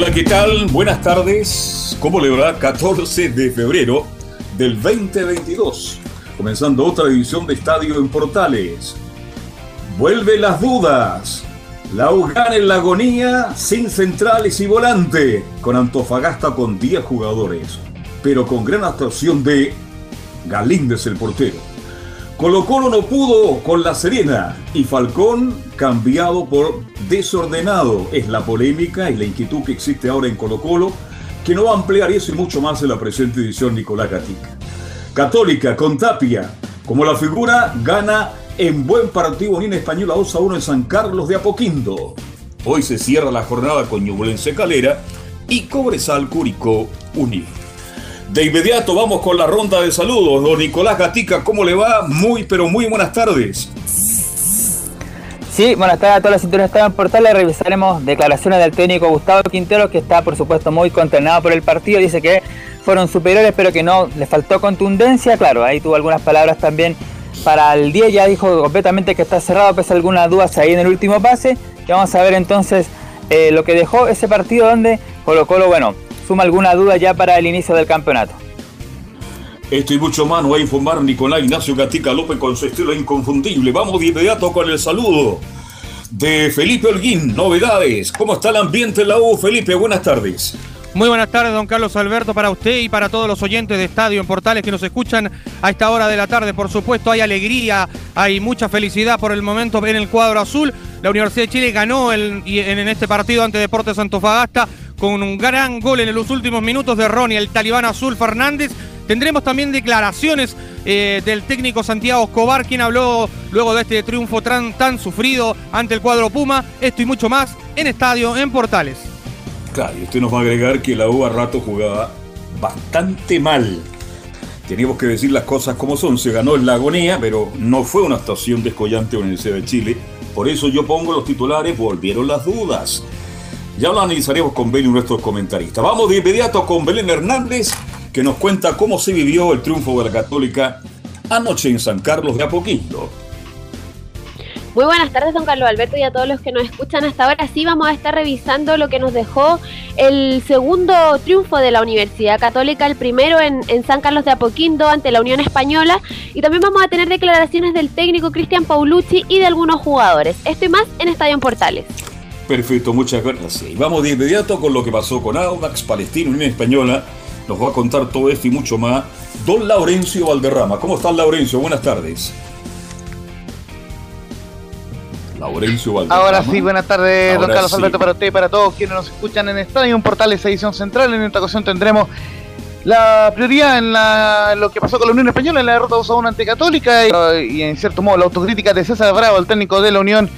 Hola, ¿qué tal? Buenas tardes. ¿Cómo le va? 14 de febrero del 2022. Comenzando otra edición de Estadio en Portales. Vuelve las dudas. La UGAN en la agonía, sin centrales y volante. Con Antofagasta con 10 jugadores. Pero con gran actuación de Galíndez el portero. Colo Colo no pudo con La Serena y Falcón cambiado por desordenado. Es la polémica y la inquietud que existe ahora en Colo Colo que no va a ampliar eso y mucho más en la presente edición Nicolás Gatica. Católica con Tapia, como la figura, gana en buen partido Unión Española 2 a 1 en San Carlos de Apoquindo. Hoy se cierra la jornada con Ñublense Calera y Cobresal Curicó Unido. De inmediato vamos con la ronda de saludos. Don Nicolás Gatica, ¿cómo le va? Muy, pero muy buenas tardes. Sí, buenas tardes a todas las cinturones en portales. Revisaremos declaraciones del técnico Gustavo Quintero, que está por supuesto muy consternado por el partido. Dice que fueron superiores, pero que no le faltó contundencia. Claro, ahí tuvo algunas palabras también para el 10. Ya dijo completamente que está cerrado, pese a algunas dudas ahí en el último pase. Y vamos a ver entonces eh, lo que dejó ese partido donde Colo Colo, bueno, suma alguna duda ya para el inicio del campeonato. Esto y mucho más nos va a informar Nicolás Ignacio Gatica López con su estilo inconfundible. Vamos de inmediato con el saludo de Felipe Holguín. Novedades. ¿Cómo está el ambiente en la U, Felipe? Buenas tardes. Muy buenas tardes, don Carlos Alberto, para usted y para todos los oyentes de Estadio en Portales que nos escuchan a esta hora de la tarde. Por supuesto, hay alegría, hay mucha felicidad por el momento en el cuadro azul. La Universidad de Chile ganó en este partido ante Deportes Antofagasta con un gran gol en los últimos minutos de Ronnie, el talibán azul Fernández Tendremos también declaraciones eh, del técnico Santiago Escobar, quien habló luego de este triunfo tan, sufrido ante el cuadro Puma. Esto y mucho más en Estadio, en Portales. Claro, y usted nos va a agregar que la U a rato jugaba bastante mal. Teníamos que decir las cosas como son. Se ganó en la agonía, pero no fue una actuación descollante la Universidad de Chile. Por eso yo pongo los titulares, volvieron las dudas. Ya lo analizaremos con Belén y nuestros comentaristas. Vamos de inmediato con Belén Hernández que nos cuenta cómo se vivió el triunfo de la Católica anoche en San Carlos de Apoquindo. Muy buenas tardes, don Carlos Alberto, y a todos los que nos escuchan hasta ahora. Sí, vamos a estar revisando lo que nos dejó el segundo triunfo de la Universidad Católica, el primero en, San Carlos de Apoquindo ante la Unión Española. Y también vamos a tener declaraciones del técnico Cristian Paulucci y de algunos jugadores. Esto y más en Estadio Portales. Perfecto, muchas gracias. Y vamos de inmediato con lo que pasó con Audax, Palestina, Unión Española nos va a contar todo esto y mucho más don Laurencio Valderrama. ¿Cómo estás, Laurencio? Buenas tardes. Laurencio Valderrama. Ahora sí, buenas tardes, don Carlos Alberto, para usted y para todos quienes nos escuchan en Estadio un Portales Edición Central. En esta ocasión tendremos la prioridad en, lo que pasó con la Unión Española en la derrota 2 a 1 ante Católica y, y, en cierto modo la autocrítica de César Bravo, el técnico de la Unión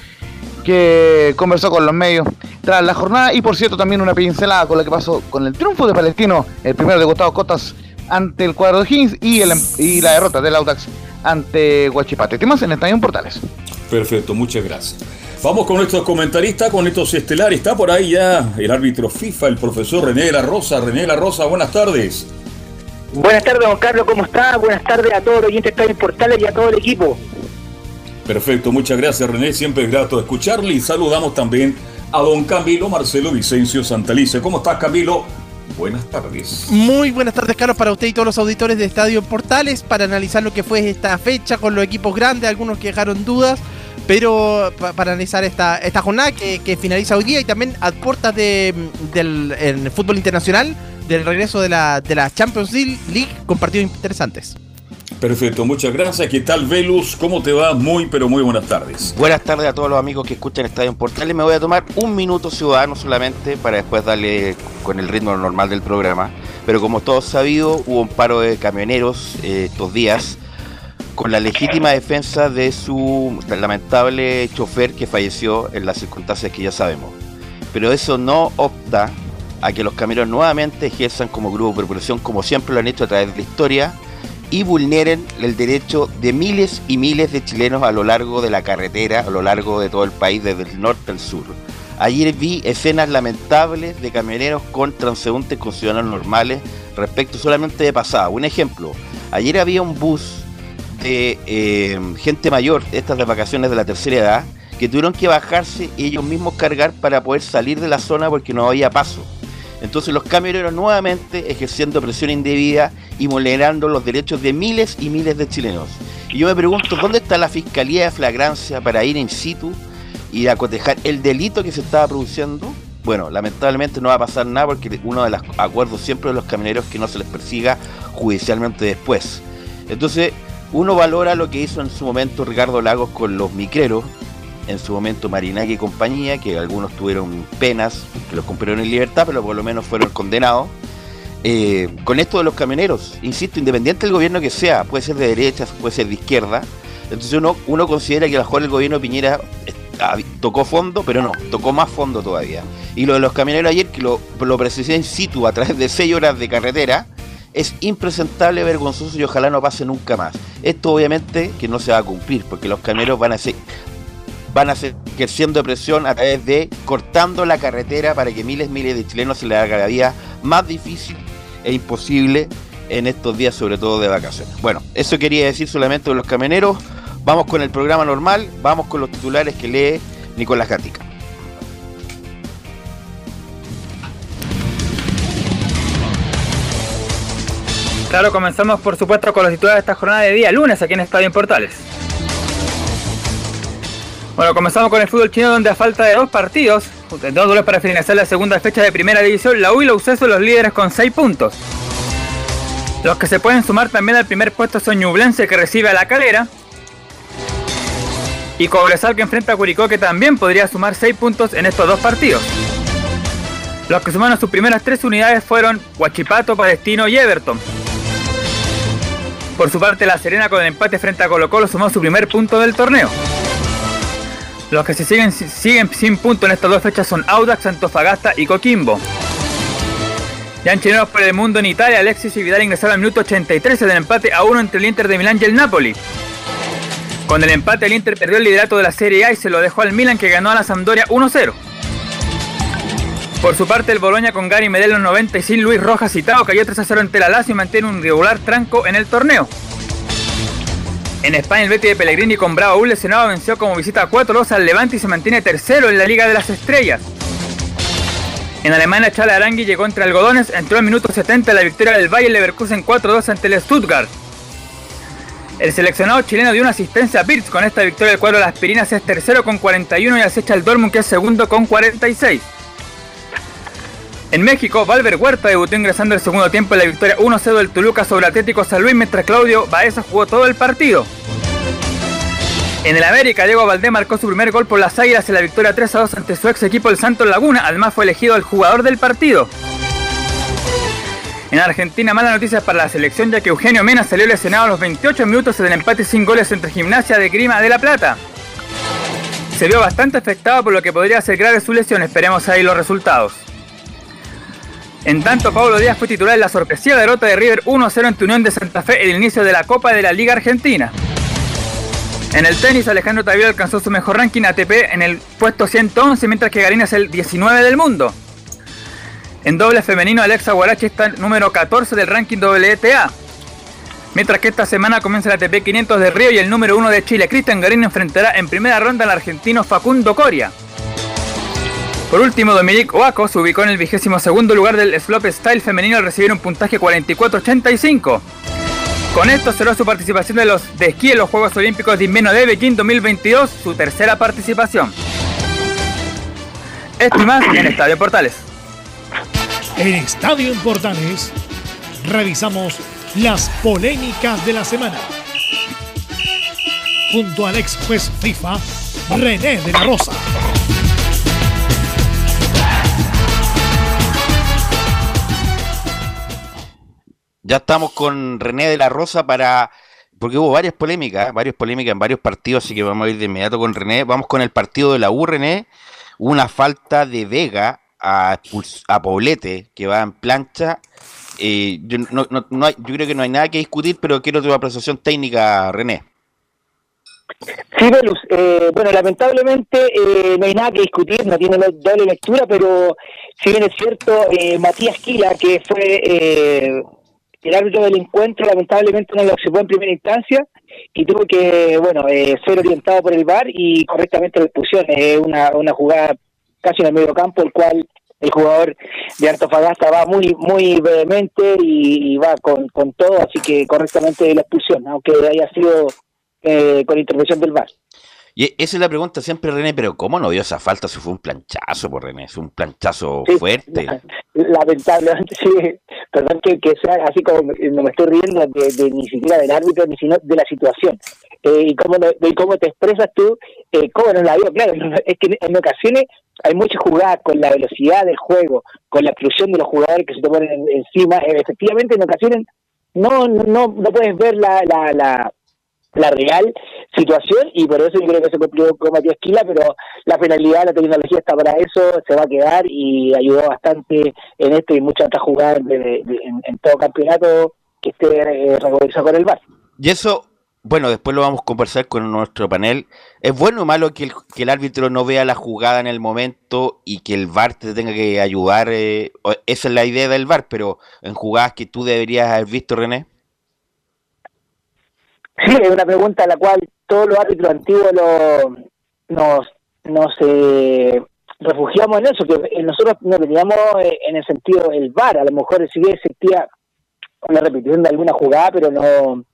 que conversó con los medios tras la jornada y por cierto también una pincelada con lo que pasó con el triunfo de Palestino, el primero de Gustavo Cotas ante el cuadro de Higgins y, y la derrota del Audax ante Huachipate. Temas en Estadio Portales. Perfecto, muchas gracias. Vamos con nuestros comentaristas, con estos estelares. Está por ahí ya el árbitro FIFA, el profesor René de la Rosa. René de la Rosa, buenas tardes. Buenas tardes, don Carlos, ¿cómo está? Buenas tardes a todos los oyentes de Portales y a todo el equipo. Perfecto, muchas gracias René, siempre es grato escucharle y saludamos también a don Camilo Marcelo Vicencio Santalice. ¿Cómo estás Camilo? Buenas tardes. Muy buenas tardes, Carlos, para usted y todos los auditores de Estadio Portales para analizar lo que fue esta fecha con los equipos grandes, algunos que dejaron dudas, pero para analizar esta, jornada que, finaliza hoy día y también a puertas de, del fútbol internacional del regreso de la, de la Champions League con partidos interesantes. Perfecto, muchas gracias. ¿Qué tal, Velus? ¿Cómo te va? Muy, pero muy buenas tardes. Buenas tardes a todos los amigos que escuchan Estadio Portales. Me voy a tomar un minuto ciudadano solamente para después darle con el ritmo normal del programa. Pero como todos sabido, hubo un paro de camioneros eh, estos días con la legítima defensa de su lamentable chofer que falleció en las circunstancias que ya sabemos. Pero eso no opta a que los camioneros nuevamente ejerzan como grupo de corporación como siempre lo han hecho a través de la historia y vulneren el derecho de miles y miles de chilenos a lo largo de la carretera, a lo largo de todo el país, desde el norte al sur. Ayer vi escenas lamentables de camioneros con transeúntes con ciudadanos normales respecto solamente de pasada. Un ejemplo, ayer había un bus de eh, gente mayor, estas de vacaciones de la tercera edad, que tuvieron que bajarse y ellos mismos cargar para poder salir de la zona porque no había paso. Entonces los camioneros nuevamente ejerciendo presión indebida y vulnerando los derechos de miles y miles de chilenos. Y yo me pregunto, ¿dónde está la Fiscalía de Flagrancia para ir in situ y acotejar el delito que se estaba produciendo? Bueno, lamentablemente no va a pasar nada porque uno de los acuerdos siempre de los camioneros es que no se les persiga judicialmente después. Entonces, uno valora lo que hizo en su momento Ricardo Lagos con los micreros, en su momento Marinaki y compañía, que algunos tuvieron penas, que los cumplieron en libertad, pero por lo menos fueron condenados. Eh, con esto de los camioneros, insisto, independiente del gobierno que sea, puede ser de derecha, puede ser de izquierda, entonces uno, uno considera que a lo mejor el gobierno Piñera eh, ah, tocó fondo, pero no, tocó más fondo todavía. Y lo de los camioneros ayer, que lo, lo precisé in situ a través de seis horas de carretera, es impresentable, vergonzoso y ojalá no pase nunca más. Esto obviamente que no se va a cumplir, porque los camioneros van a ser, van a seguir ejerciendo presión a través de cortando la carretera para que miles y miles de chilenos se les haga la vida más difícil e imposible en estos días, sobre todo de vacaciones. Bueno, eso quería decir solamente de los camioneros. Vamos con el programa normal, vamos con los titulares que lee Nicolás Gatica. Claro, comenzamos por supuesto con los titulares de esta jornada de día lunes aquí en Estadio en Portales. Bueno, comenzamos con el fútbol chino donde a falta de dos partidos, dos duelos para finalizar la segunda fecha de primera división, la U y la UCE los líderes con 6 puntos. Los que se pueden sumar también al primer puesto son Ñublense que recibe a la calera. Y Cobresal que enfrenta a Curicó que también podría sumar 6 puntos en estos dos partidos. Los que sumaron sus primeras tres unidades fueron Huachipato, Palestino y Everton. Por su parte, La Serena con el empate frente a Colo Colo sumó su primer punto del torneo. Los que se siguen, siguen sin punto en estas dos fechas son Audax, Antofagasta y Coquimbo. Ya en por el mundo en Italia, Alexis y Vidal ingresaron al minuto 83 del empate a uno entre el Inter de Milán y el Napoli. Con el empate el Inter perdió el liderato de la Serie A y se lo dejó al Milan que ganó a la Sampdoria 1-0. Por su parte el Boloña con Gary Medel en los 90 y sin Luis Rojas citado cayó 3-0 ante la Lazio y mantiene un regular tranco en el torneo. En España, el Betis de Pellegrini con Bravo un lesionado venció como visita 4-2 al Levante y se mantiene tercero en la Liga de las Estrellas. En Alemania, Chala Arangui llegó entre algodones, entró al minuto 70 la victoria del Bayern Leverkusen 4-2 ante el Stuttgart. El seleccionado chileno dio una asistencia a Birz con esta victoria. El cuadro de las Pirinas es tercero con 41 y acecha el Dortmund que es segundo con 46. En México, Valver Huerta debutó ingresando el segundo tiempo en la victoria 1-0 del Toluca sobre Atlético San Luis, mientras Claudio Baeza jugó todo el partido. En el América, Diego Valdés marcó su primer gol por las Águilas en la victoria 3-2 ante su ex equipo el Santos Laguna, además fue elegido el jugador del partido. En Argentina, malas noticias para la selección ya que Eugenio Mena salió lesionado a los 28 minutos en el empate sin goles entre Gimnasia de Grima de la Plata. Se vio bastante afectado por lo que podría ser grave su lesión, esperemos ahí los resultados. En tanto, Pablo Díaz fue titular en la sorpresiva derrota de River 1-0 ante Unión de Santa Fe en el inicio de la Copa de la Liga Argentina. En el tenis, Alejandro Tavio alcanzó su mejor ranking ATP en el puesto 111, mientras que Garina es el 19 del mundo. En doble femenino, Alexa Guarachi está número 14 del ranking WTA. Mientras que esta semana comienza el ATP 500 de Río y el número 1 de Chile, Cristian Garín enfrentará en primera ronda al argentino Facundo Coria. Por último, Dominique Oaco se ubicó en el vigésimo segundo lugar del slope style femenino al recibir un puntaje 44-85. Con esto cerró su participación de los de esquí en los Juegos Olímpicos de Invierno de Beijing 2022, su tercera participación. Esto y más en Estadio Portales. En Estadio Portales revisamos las polémicas de la semana. Junto al ex juez FIFA, René de la Rosa. Ya estamos con René de la Rosa para. Porque hubo varias polémicas, varias polémicas en varios partidos, así que vamos a ir de inmediato con René. Vamos con el partido de la U, René. Una falta de Vega a, a Poblete, que va en plancha. Eh, yo, no, no, hay, yo creo que no hay nada que discutir, pero quiero tu apreciación técnica, René. Sí, Velus. Eh, bueno, lamentablemente eh, no hay nada que discutir, no tiene doble lectura, pero si bien es cierto, Matías Quila, que fue el árbitro del encuentro lamentablemente no lo observó en primera instancia y tuvo que, bueno, eh, ser orientado por el VAR y correctamente lo expulsión. Es una, una jugada casi en el medio campo, el cual el jugador de Antofagasta va muy muy vehemente y, va con, con todo, así que correctamente la expulsión, aunque haya sido eh, con intervención del VAR. Y esa es la pregunta siempre, René, pero ¿cómo no vio esa falta si fue un planchazo, por René? Es un planchazo fuerte. Lamentablemente, sí. Perdón que, que sea así como no me estoy riendo de, ni siquiera del árbitro, ni sino de la situación. Eh, y cómo, de cómo te expresas tú, eh, cómo no la vio, claro, es que en ocasiones hay muchas jugadas con la velocidad del juego, con la exclusión de los jugadores que se te ponen encima, efectivamente en ocasiones no no no puedes ver la, la, la la real situación y por eso yo creo que se cumplió con Matías Quila, pero la finalidad, la tecnología está para eso, se va a quedar y ayudó bastante en esto y muchas otras jugadas en, todo campeonato que esté eh, con el VAR. Y eso, bueno, después lo vamos a conversar con nuestro panel. ¿Es bueno o malo que el, que el árbitro no vea la jugada en el momento y que el VAR te tenga que ayudar? Eh, esa es la idea del VAR, pero en jugadas que tú deberías haber visto, René. Sí, es una pregunta a la cual todos los árbitros antiguos lo, nos, nos eh, refugiamos en eso, que nosotros no teníamos eh, en el sentido el VAR, a lo mejor sí existía una repetición de alguna jugada, pero no,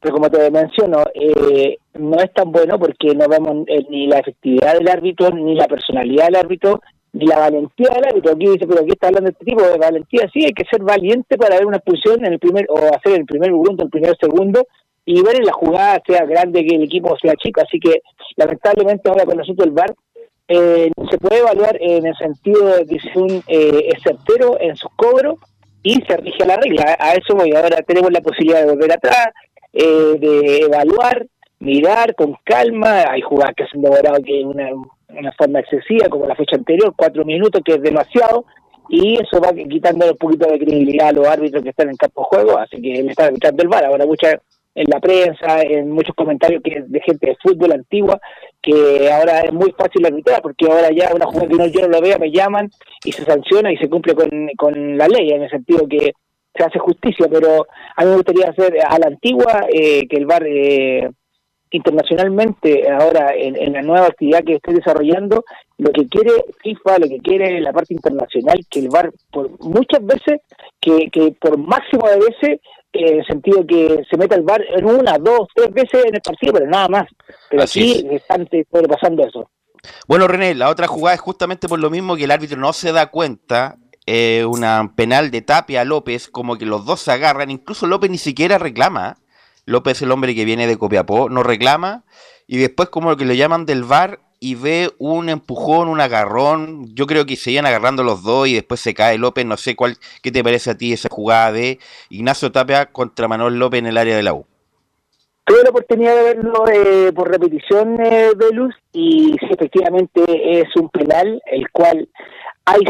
pero como te menciono, eh, no es tan bueno porque no vemos ni la efectividad del árbitro, ni la personalidad del árbitro, ni la valentía del árbitro. Aquí dice, pero aquí está hablando este tipo de valentía. Sí, hay que ser valiente para ver una expulsión en el primer, o hacer el primer segundo, el primer segundo, y ver en la jugada, sea grande que el equipo sea chico. Así que lamentablemente ahora con el VAR eh, se puede evaluar en el sentido de que es un eh, certero en sus cobros y se rige a la regla. A eso voy. Ahora tenemos la posibilidad de volver atrás, eh, de evaluar, mirar con calma. Hay jugadas que se han demorado que una, una forma excesiva, como la fecha anterior, cuatro minutos, que es demasiado y eso va quitando un poquito de credibilidad a los árbitros que están en campo de juego, así que le están quitando el VAR. Ahora muchas en la prensa, en muchos comentarios que de gente de fútbol antigua, que ahora es muy fácil arbitrar, porque ahora ya una jugada que no, yo no lo vea, me llaman y se sanciona y se cumple con, con la ley, en el sentido que se hace justicia, pero a mí me gustaría hacer a la antigua eh, que el VAR eh, internacionalmente, ahora en, en, la nueva actividad que estoy desarrollando, lo que quiere FIFA, lo que quiere la parte internacional, que el VAR por muchas veces, que, que por máximo de veces en el sentido que se meta el bar en una, dos, tres veces en el partido, pero nada más. Pero Así sí están pasando eso. Bueno, René, la otra jugada es justamente por lo mismo que el árbitro no se da cuenta. Eh, una penal de Tapia a López, como que los dos se agarran, incluso López ni siquiera reclama. López es el hombre que viene de Copiapó, no reclama, y después como que lo llaman del VAR y ve un empujón, un agarrón. Yo creo que se agarrando los dos y después se cae López. No sé cuál, qué te parece a ti esa jugada de Ignacio Tapia contra Manuel López en el área de la U. Tuve la oportunidad de verlo eh, por repetición, eh, Velus, y sí, efectivamente es un penal, el cual hay,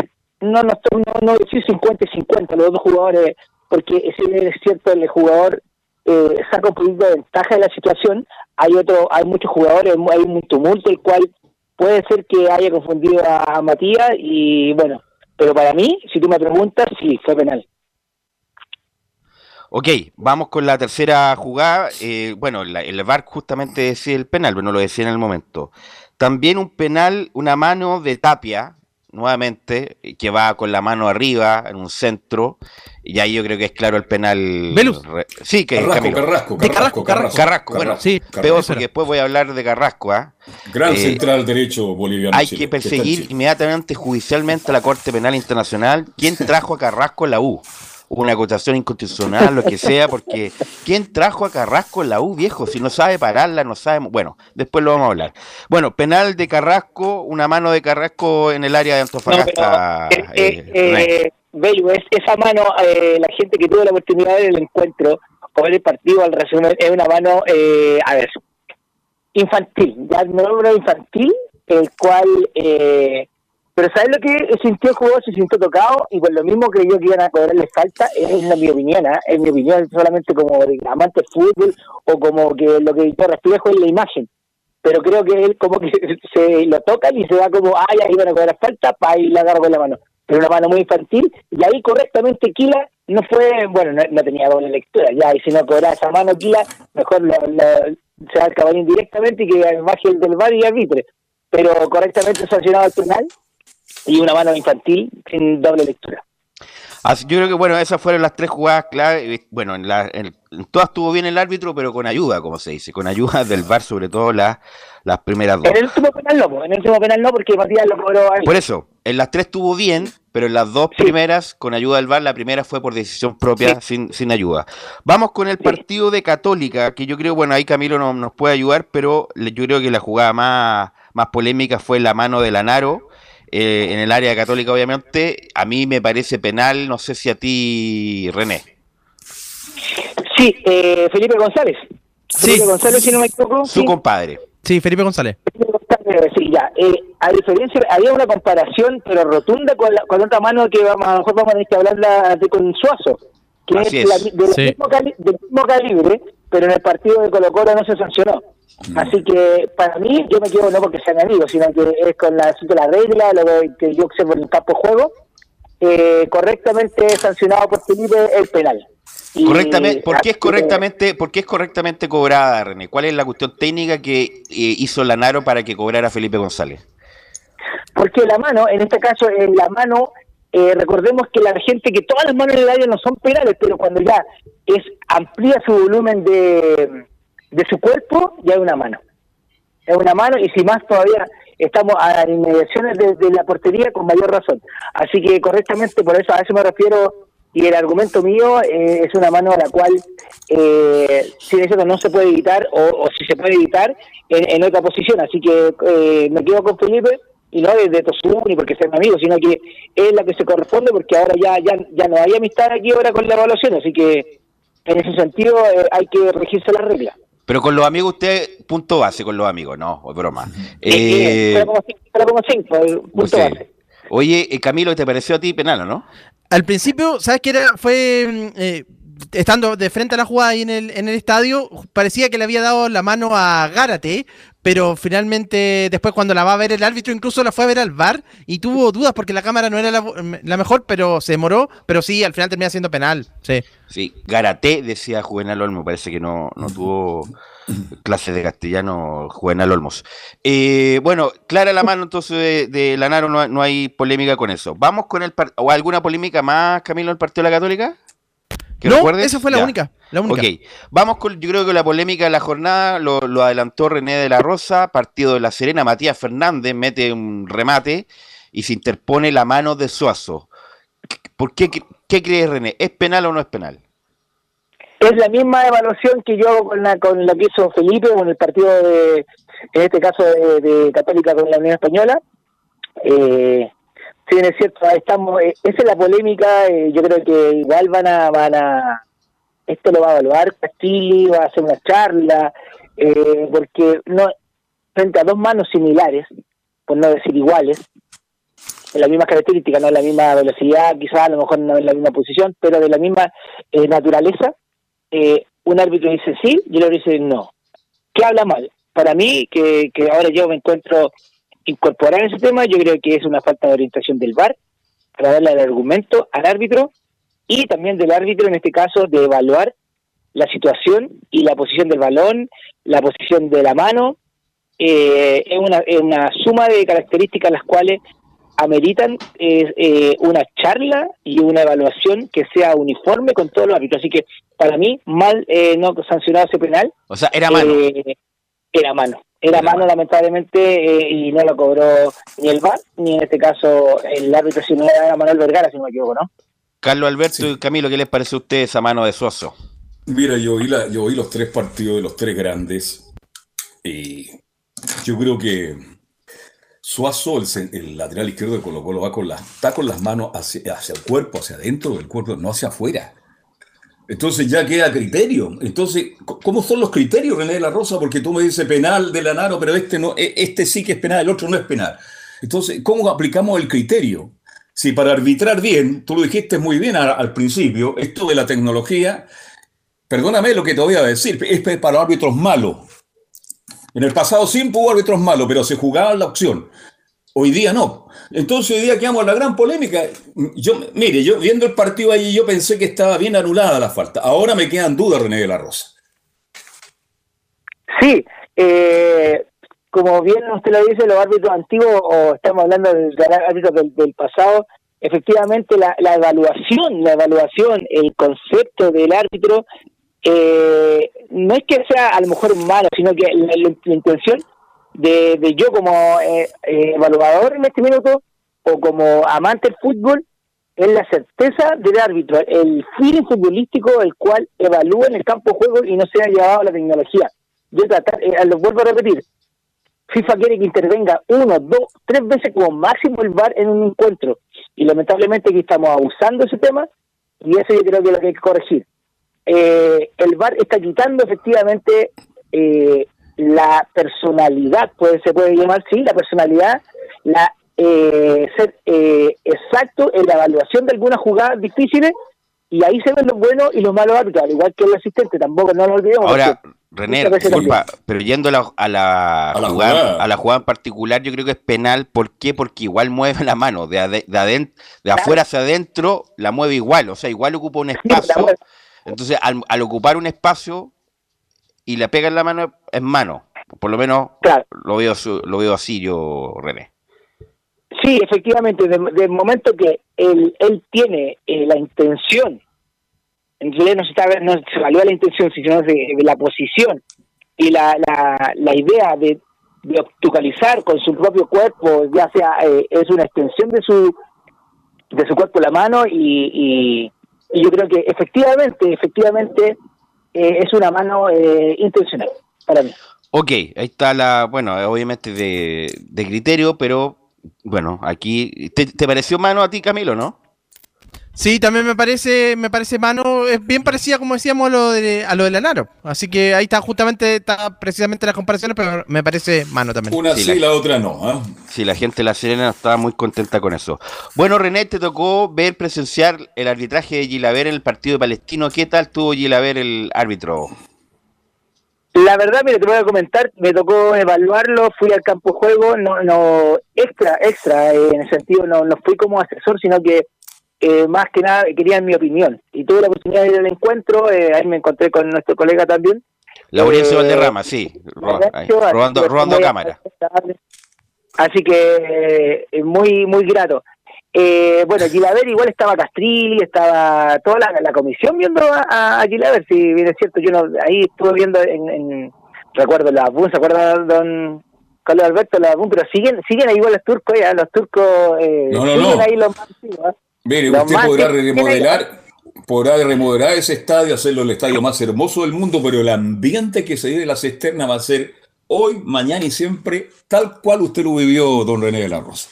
no, no, no, no decir 50 y 50, los dos jugadores, porque si es cierto, el jugador eh, saca un poquito de ventaja de la situación. Hay otro, hay muchos jugadores, hay un tumulto, el cual puede ser que haya confundido a, Matías y bueno, pero para mí, si tú me preguntas, sí, fue penal. Ok, vamos con la tercera jugada. Eh, bueno, el VAR justamente decía el penal, pero no lo decía en el momento. También un penal, una mano de Tapia, nuevamente, que va con la mano arriba en un centro. Y ahí yo creo que es claro el penal. ¿Velus? Sí, que Carrasco, Carrasco, Carrasco, Carrasco, Carrasco, bueno, sí, peor porque después voy a hablar de Carrasco. ¿ah? Gran eh, central derecho boliviano. Hay que perseguir inmediatamente judicialmente a la Corte Penal Internacional quién trajo a Carrasco en la U una acotación inconstitucional, lo que sea, porque ¿quién trajo a Carrasco en la U, viejo? Si no sabe pararla, no sabe... Bueno, después lo vamos a hablar. Bueno, penal de Carrasco, una mano de Carrasco en el área de Antofagasta. No, eh, eh, eh esa mano, eh, la gente que tuvo la oportunidad del encuentro o el partido al resumen, es una mano, a ver, infantil, ya no es infantil, el cual... Eh, pero ¿sabes lo que sintió el jugador? Se sintió tocado y por lo mismo creyó que iban a cobrarle falta, es la mi opinión, ¿eh? es mi opinión solamente como amante de fútbol o como que lo que yo reflejo es la imagen. Pero creo que él como que se lo tocan y se va como, ay, ahí van a cobrar falta, para y la agarro con la mano. Pero una mano muy infantil y ahí correctamente Kila no fue, bueno, no, tenía doble lectura, ya, y si no cobraba esa mano Kila, mejor lo, se va al caballín directamente y que baje el del bar y arbitre. Pero correctamente sancionado al penal y una mano infantil sin doble lectura. Así, yo creo que, bueno, esas fueron las tres jugadas clave. Bueno, en, la, en, todas estuvo bien el árbitro, pero con ayuda, como se dice, con ayuda del VAR, sobre todo las, las primeras dos. En el último penal no, en el último penal no, porque Matías lo cobró Por eso, en las tres estuvo bien, pero en las dos primeras, con ayuda del VAR, la primera fue por decisión propia, sin, sin ayuda. Vamos con el partido de Católica, que yo creo, bueno, ahí Camilo no, nos puede ayudar, pero yo creo que la jugada más, más polémica fue la mano de Lanaro eh, en el área católica, obviamente. A mí me parece penal, no sé si a ti, René. Sí, eh, Felipe González. Felipe González, si no me equivoco. Su compadre. Sí, Felipe González. Sí, ya. Eh, a diferencia, había una comparación, pero rotunda, con, la, con otra mano que vamos, a lo mejor vamos a tener que hablar de, con Suazo, que es, del, mismo del mismo calibre, pero en el partido de Colo Colo no se sancionó. Así que para mí, yo me quedo no porque sean amigos, sino que es con la, la regla, lo que yo observo en el campo de juego, eh, correctamente sancionado por Felipe el penal. correctamente, ¿por qué es correctamente, por es correctamente cobrada, René? ¿Cuál es la cuestión técnica que eh, hizo Lanaro para que cobrara Felipe González? Porque la mano, en este caso, en la mano, eh, recordemos que la gente, que todas las manos en el área no son penales, pero cuando ya es amplía su volumen de de su cuerpo ya hay una mano. Es una mano y si más todavía estamos a inmediaciones de, la portería con mayor razón. Así que correctamente, por eso a eso me refiero y el argumento mío eh, es una mano a la cual eh, si eso no se puede evitar o, si se puede evitar en, otra posición. Así que eh, me quedo con Felipe y no desde Tosun ni porque sea mi amigo, sino que es la que se corresponde porque ahora ya, ya, ya no hay amistad aquí ahora con la evaluación. Así que en ese sentido eh, hay que regirse las reglas. Pero con los amigos usted, punto base con los amigos, no, es broma. Eh, pero como cinco, punto base. Oye, eh, Camilo, ¿te pareció a ti penal o no? Al principio, ¿sabes qué era? Fue... Mm, eh, estando de frente a la jugada ahí en el, en el estadio, parecía que le había dado la mano a Gárate, pero finalmente después cuando la va a ver el árbitro incluso la fue a ver al VAR y tuvo dudas porque la cámara no era la, mejor, pero se demoró, pero sí, al final termina siendo penal. Sí, sí Garate decía Juvenal Olmos, parece que no, no tuvo clases de castellano Juvenal Olmos. Eh, bueno, clara la mano entonces de, Lanaro, no, no, hay polémica con eso. Vamos con el... ¿O alguna polémica más, Camilo, el partido de la Católica? No, esa fue la única, la única. Ok, vamos con, yo creo que la polémica de la jornada lo, adelantó René de la Rosa, partido de La Serena, Matías Fernández mete un remate y se interpone la mano de Suazo. ¿Por qué, qué crees, René? ¿Es penal o no es penal? Es la misma evaluación que yo hago con la, con lo que hizo Felipe, con el partido de, en este caso de, Católica con la Unión Española. Eh, Sí, es cierto, estamos, eh, esa es la polémica, eh, yo creo que igual van a, van a, esto lo va a evaluar Castilli, va a hacer una charla, eh, porque no frente a dos manos similares, por no decir iguales, en las mismas características, no en la misma velocidad, quizás a lo mejor no en la misma posición, pero de la misma naturaleza, un árbitro dice sí y el otro dice no. ¿Qué habla mal? Para mí, que ahora yo me encuentro incorporar ese tema, yo creo que es una falta de orientación del VAR para darle el argumento al árbitro y también del árbitro, en este caso, de evaluar la situación y la posición del balón, la posición de la mano. Eh, es, una, es una suma de características las cuales ameritan eh, una charla y una evaluación que sea uniforme con todos los árbitros. Así que para mí, mal eh, no sancionado ese penal. O sea, era mano. Eh, era mano. Era, mano, lamentablemente, y no lo cobró ni el VAR, ni en este caso el árbitro, sino era Manuel Vergara, si no me equivoco, ¿no? Carlos Alberto y Camilo, ¿qué les parece a ustedes esa mano de Suazo? Mira, yo vi, la, yo vi los tres partidos de los tres grandes y yo creo que Suazo, el, lateral izquierdo de Colo Colo, va con las, está con las manos hacia, hacia, el cuerpo, hacia adentro del cuerpo, no hacia afuera. Entonces ya queda criterio. Entonces, ¿cómo son los criterios, René de la Rosa? Porque tú me dices penal de Lanaro, pero este, no, e, este sí que es penal, el otro no es penal. Entonces, ¿cómo aplicamos el criterio? Si para arbitrar bien, tú lo dijiste muy bien al, principio, esto de la tecnología, perdóname lo que te voy a decir, es para árbitros malos. En el pasado siempre hubo árbitros malos, pero se jugaba la opción. Hoy día no. Entonces hoy día quedamos en la gran polémica. Yo, mire, yo viendo el partido ahí, yo pensé que estaba bien anulada la falta. Ahora me quedan dudas, René de la Rosa. Sí, eh, como bien usted lo dice, los árbitros antiguos, o estamos hablando de árbitros del, pasado, efectivamente la, la, evaluación, la evaluación, el concepto del árbitro, eh, no es que sea a lo mejor malo, sino que la, intención de, de, yo como eh, eh, evaluador en este minuto, o como amante del fútbol, es la certeza del árbitro, el feeling futbolístico el cual evalúa en el campo de juego y no se ha llevado a la tecnología. Yo tratar, eh, lo vuelvo a repetir, FIFA quiere que intervenga uno, dos, tres veces como máximo el VAR en un encuentro. Y lamentablemente aquí estamos abusando ese tema y eso yo creo que es lo que hay que corregir. Eh, el VAR está quitando efectivamente eh, la personalidad, puede, se puede llamar, sí, la personalidad, la eh, ser exacto en la evaluación de algunas jugadas difíciles y ahí se ven los buenos y los malos árbitros, al igual que el asistente, tampoco no lo olvidemos. Ahora, René, disculpa, pero yendo a la, a la, jugada, a la jugada en particular, yo creo que es penal. ¿Por qué? Porque igual mueve la mano, de, de, de afuera hacia adentro, la mueve igual, o sea, igual ocupa un espacio. Entonces, al, ocupar un espacio y le pega en la mano, es mano. Por lo menos lo, veo, lo veo así yo, René. Sí, efectivamente, del momento que él, él tiene eh, la intención, en realidad no se, está, no se valía la intención, sino de, la posición y la, la, la idea de, de opticalizar con su propio cuerpo, ya sea eh, es una extensión de su de su cuerpo la mano y, y, yo creo que efectivamente, efectivamente eh, es una mano intencional para mí. Ok, ahí está la, bueno, obviamente de, de criterio, pero bueno, aquí, ¿te, pareció mano a ti, Camilo, no? Sí, también me parece, me parece mano, es bien parecida como decíamos a lo de a lo de Lanaro. Así que ahí está justamente, está precisamente las comparaciones, pero me parece mano también. Una sí, la, otra no. ¿eh? Sí, la gente de La Serena estaba muy contenta con eso. Bueno, René, te tocó ver presenciar el arbitraje de Gilaver en el partido de Palestino. ¿Qué tal tuvo Gilaver el árbitro? La verdad, mira, te voy a comentar, me tocó evaluarlo, fui al campo juego, no, no extra, extra, eh, en el sentido, no, no fui como asesor, sino que eh, más que nada querían mi opinión. Y tuve la oportunidad de ir al encuentro, eh, ahí me encontré con nuestro colega también. Laurencio eh, Valderrama, sí, robando, robando cámara. Así que muy, muy grato. Eh, bueno, Gilaver igual estaba Castrilli, estaba toda la, comisión viendo a, a, Gilaver, si bien es cierto, yo no, ahí estuve viendo en, recuerdo la BUN, ¿se acuerda don Carlos Alberto la BUN? Pero siguen siguen ahí igual los turcos, ya, los turcos eh, no, no, siguen no. ahí los más ¿eh? Mire, usted podrá remodelar, podrá remodelar ese estadio, hacerlo el estadio más hermoso del mundo, pero el ambiente que se vive en la cisterna va a ser hoy, mañana y siempre tal cual usted lo vivió, don René de la Rosa.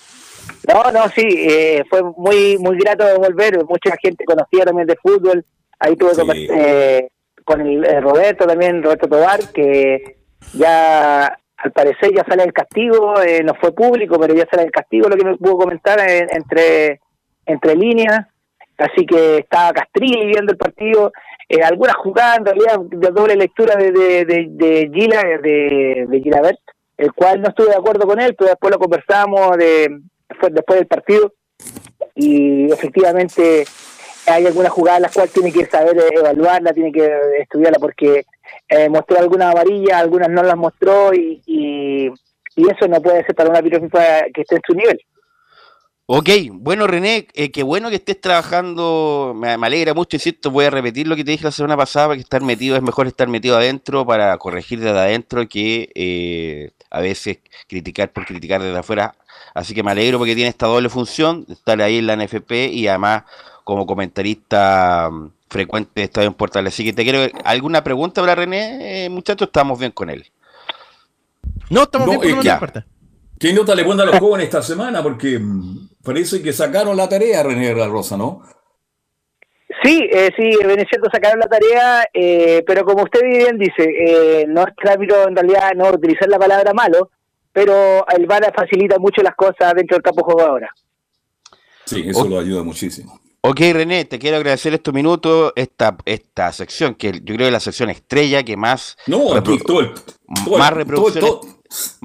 No, no, sí, eh, fue muy muy grato volver, mucha gente conocía también de fútbol, ahí tuve eh, con el, eh, Roberto también, Roberto Tobar, que ya al parecer ya sale el castigo, no fue público, pero ya sale el castigo, lo que me pudo comentar entre, entre líneas, así que estaba Castrilli viendo el partido, eh, algunas jugadas en realidad de doble lectura de, de, de, Gila, de, de Gilabert, el cual no estuve de acuerdo con él, pero después lo conversamos de, después del partido y efectivamente hay algunas jugadas las cuales tiene que saber evaluarla, tiene que estudiarla porque eh, mostró algunas amarillas, algunas no las mostró y, y, eso no puede ser para una FIFA que esté en su nivel. Ok, bueno René, eh, qué bueno que estés trabajando, me, alegra mucho, insisto, voy a repetir lo que te dije la semana pasada, que estar metido es mejor estar metido adentro para corregir desde adentro que eh, a veces criticar por criticar desde afuera. Así que me alegro porque tiene esta doble función, estar ahí en la NFP y además como comentarista mm, frecuente de Estadio Portal. Así que te quiero, ¿alguna pregunta para René? Eh, muchachos, estamos bien con él. No, estamos bien con ya. ¿Qué nota le ponen a los jóvenes esta semana? Porque mm, parece que sacaron la tarea, René de la Rosa, ¿no? Sí, eh, sí, cierto, sacaron la tarea, eh, pero como usted bien dice, eh, no es rápido en realidad no utilizar la palabra malo, pero el VAR facilita mucho las cosas dentro del campo juego ahora. Sí, eso lo ayuda muchísimo. Ok, René, te quiero agradecer estos minutos, esta, esta sección, que yo creo que es la sección estrella que más... No, todo el, más reproducciones...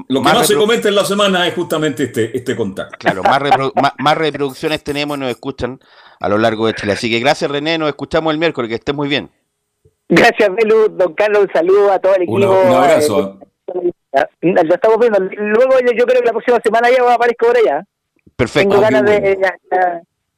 lo que más, se comenta en la semana es justamente este, este contacto. Claro, más, más, reproducciones tenemos y nos escuchan a lo largo de Chile. Así que gracias, René, nos escuchamos el miércoles, que estés muy bien. Gracias, Belu, don Carlos, un saludo a todo el equipo. un abrazo. Eh, lo estamos viendo. Luego yo creo que la próxima semana ya aparezco por allá. Perfecto. Tengo ganas de...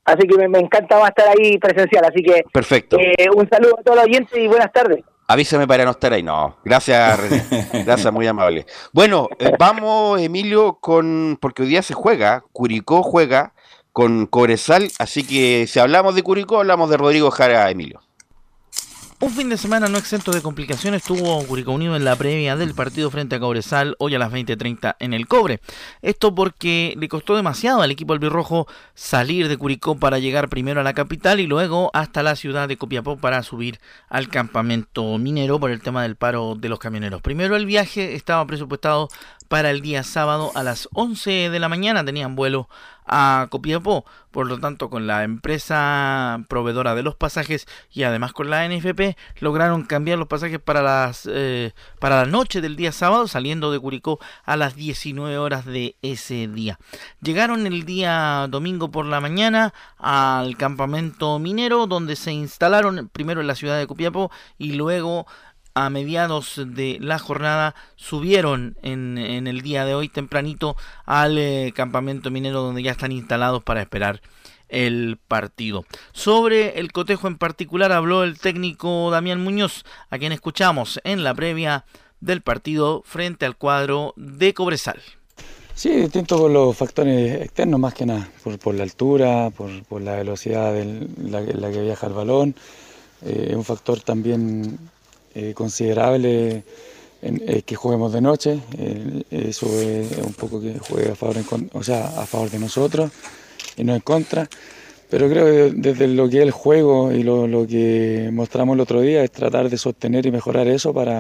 Así que me, encanta más estar ahí presencial. Así que Perfecto. Eh, un saludo a todos los oyentes y buenas tardes. Avísame para no estar ahí. No, gracias, René. Gracias, muy amable. Bueno, eh, vamos, Emilio, con porque hoy día se juega, Curicó juega con Cobresal, así que si hablamos de Curicó, hablamos de Rodrigo Jara, Emilio. Un fin de semana no exento de complicaciones tuvo Curicó Unido en la previa del partido frente a Cobresal hoy a las 20.30 en el Cobre. Esto porque le costó demasiado al equipo albirrojo salir de Curicó para llegar primero a la capital y luego hasta la ciudad de Copiapó para subir al campamento minero por el tema del paro de los camioneros. Primero el viaje estaba presupuestado para el día sábado a las 11 de la mañana tenían vuelo a Copiapó. Por lo tanto, con la empresa proveedora de los pasajes y además con la NFP, lograron cambiar los pasajes para, las, eh, para la noche del día sábado, saliendo de Curicó a las 19 horas de ese día. Llegaron el día domingo por la mañana al campamento minero, donde se instalaron primero en la ciudad de Copiapó y luego a mediados de la jornada subieron en, el día de hoy tempranito al eh, campamento minero donde ya están instalados para esperar el partido. Sobre el cotejo en particular habló el técnico Damián Muñoz, a quien escuchamos en la previa del partido frente al cuadro de Cobresal. Sí, distinto por los factores externos más que nada, por, la altura, por, la velocidad en la, que viaja el balón. Es eh, un factor también eh, considerable eh, que juguemos de noche. Eh, eso es un poco que juegue a favor, o sea, a favor de nosotros y no en contra. Pero creo que desde lo que es el juego y lo, que mostramos el otro día es tratar de sostener y mejorar eso para,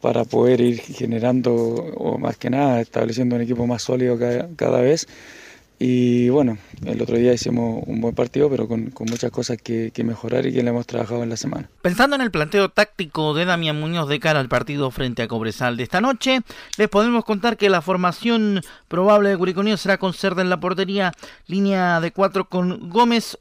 para poder ir generando, o más que nada, estableciendo un equipo más sólido cada vez y bueno, el otro día hicimos un buen partido, pero con, muchas cosas que, mejorar y que le hemos trabajado en la semana. Pensando en el planteo táctico de Damián Muñoz de cara al partido frente a Cobresal de esta noche, les podemos contar que la formación probable de Curicó será con Cerda en la portería, línea de cuatro con Gómez,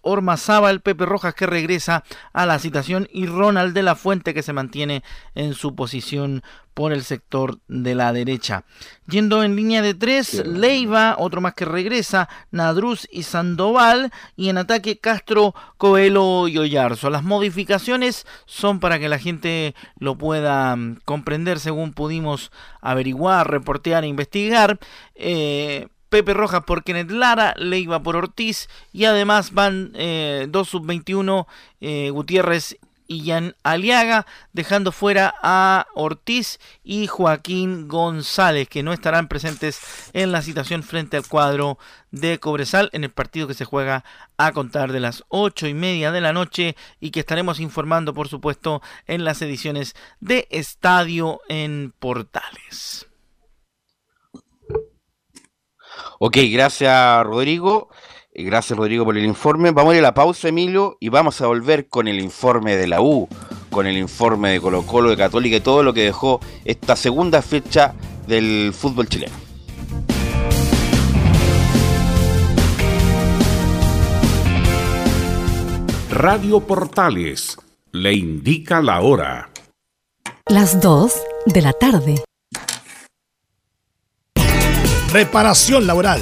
el Pepe Rojas que regresa a la citación y Ronald de la Fuente que se mantiene en su posición por el sector de la derecha. Yendo en línea de tres, Leiva, otro más que regresa, Nadruz y Sandoval, y en ataque Castro, Coelho y Ollarzo. Las modificaciones son para que la gente lo pueda mm, comprender según pudimos averiguar, reportear e investigar. Eh, Pepe Rojas por Kenneth Lara, Leiva por Ortiz y además van eh, dos sub-21 eh, Gutiérrez y Jan Aliaga, dejando fuera a Ortiz y Joaquín González, que no estarán presentes en la citación frente al cuadro de Cobresal en el partido que se juega a contar de las ocho y media de la noche y que estaremos informando, por supuesto, en las ediciones de Estadio en Portales. Ok, gracias Rodrigo. Gracias Rodrigo por el informe. Vamos a ir a la pausa, Emilio, y vamos a volver con el informe de la U, con el informe de Colo Colo, de Católica y todo lo que dejó esta segunda fecha del fútbol chileno. Radio Portales le indica la hora. Las 2 de la tarde. Reparación laboral.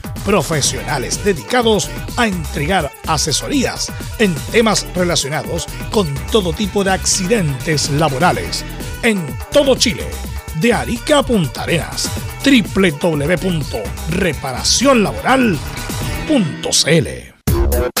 profesionales dedicados a entregar asesorías en temas relacionados con todo tipo de accidentes laborales en todo Chile, de Arica a Punta Arenas, www.reparacionlaboral.cl.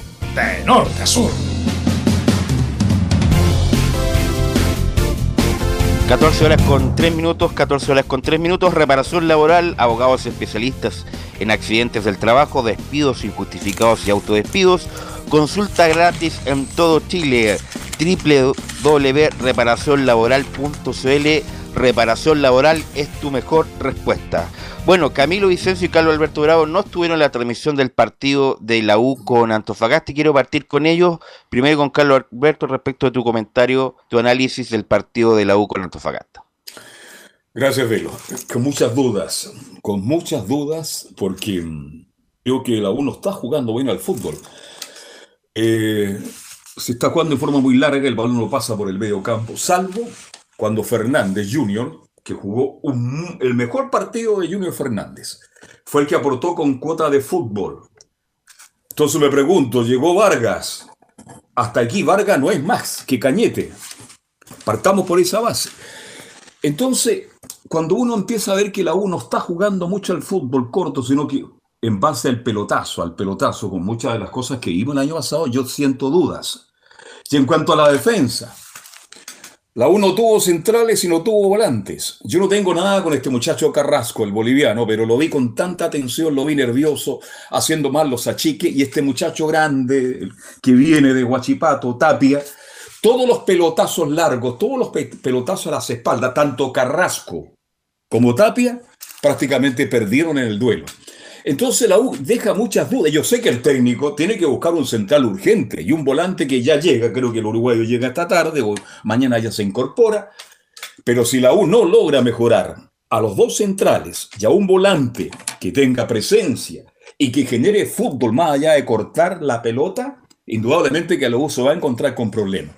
de norte a sur. 14 horas con 3 minutos, 14 horas con 3 minutos, reparación laboral, abogados especialistas en accidentes del trabajo, despidos injustificados y autodespidos. Consulta gratis en todo Chile, www.reparacionlaboral.cl. Reparación laboral es tu mejor respuesta. Bueno, Camilo Vicencio y Carlos Alberto Bravo no estuvieron en la transmisión del partido de la U con Antofagasta y quiero partir con ellos. Primero con Carlos Alberto respecto de tu comentario, tu análisis del partido de la U con Antofagasta. Gracias, Velo. Con muchas dudas, con muchas dudas, porque mm, creo que la U no está jugando bien al fútbol. Eh, se está jugando en forma muy larga, el balón no pasa por el medio campo, salvo cuando Fernández Jr que jugó el mejor partido de Junior Fernández. Fue el que aportó con cuota de fútbol. Entonces me pregunto, llegó Vargas. Hasta aquí Vargas no es más que Cañete. Partamos por esa base. Entonces, cuando uno empieza a ver que la U no está jugando mucho al fútbol corto, sino que en base al pelotazo, al pelotazo, con muchas de las cosas que vimos el año pasado, yo siento dudas. Y en cuanto a la defensa, la U no tuvo centrales y no tuvo volantes. Yo no tengo nada con este muchacho Carrasco, el boliviano, pero lo vi con tanta atención, lo vi nervioso, haciendo mal los achiques, y este muchacho grande que viene de Huachipato, Tapia, todos los pelotazos largos, todos los pelotazos a las espaldas, tanto Carrasco como Tapia, prácticamente perdieron en el duelo. Entonces la U deja muchas dudas. Yo sé que el técnico tiene que buscar un central urgente y un volante que ya llega, creo que el uruguayo llega esta tarde o mañana ya se incorpora. Pero si la U no logra mejorar a los dos centrales y a un volante que tenga presencia y que genere fútbol más allá de cortar la pelota, indudablemente que la U se va a encontrar con problemas.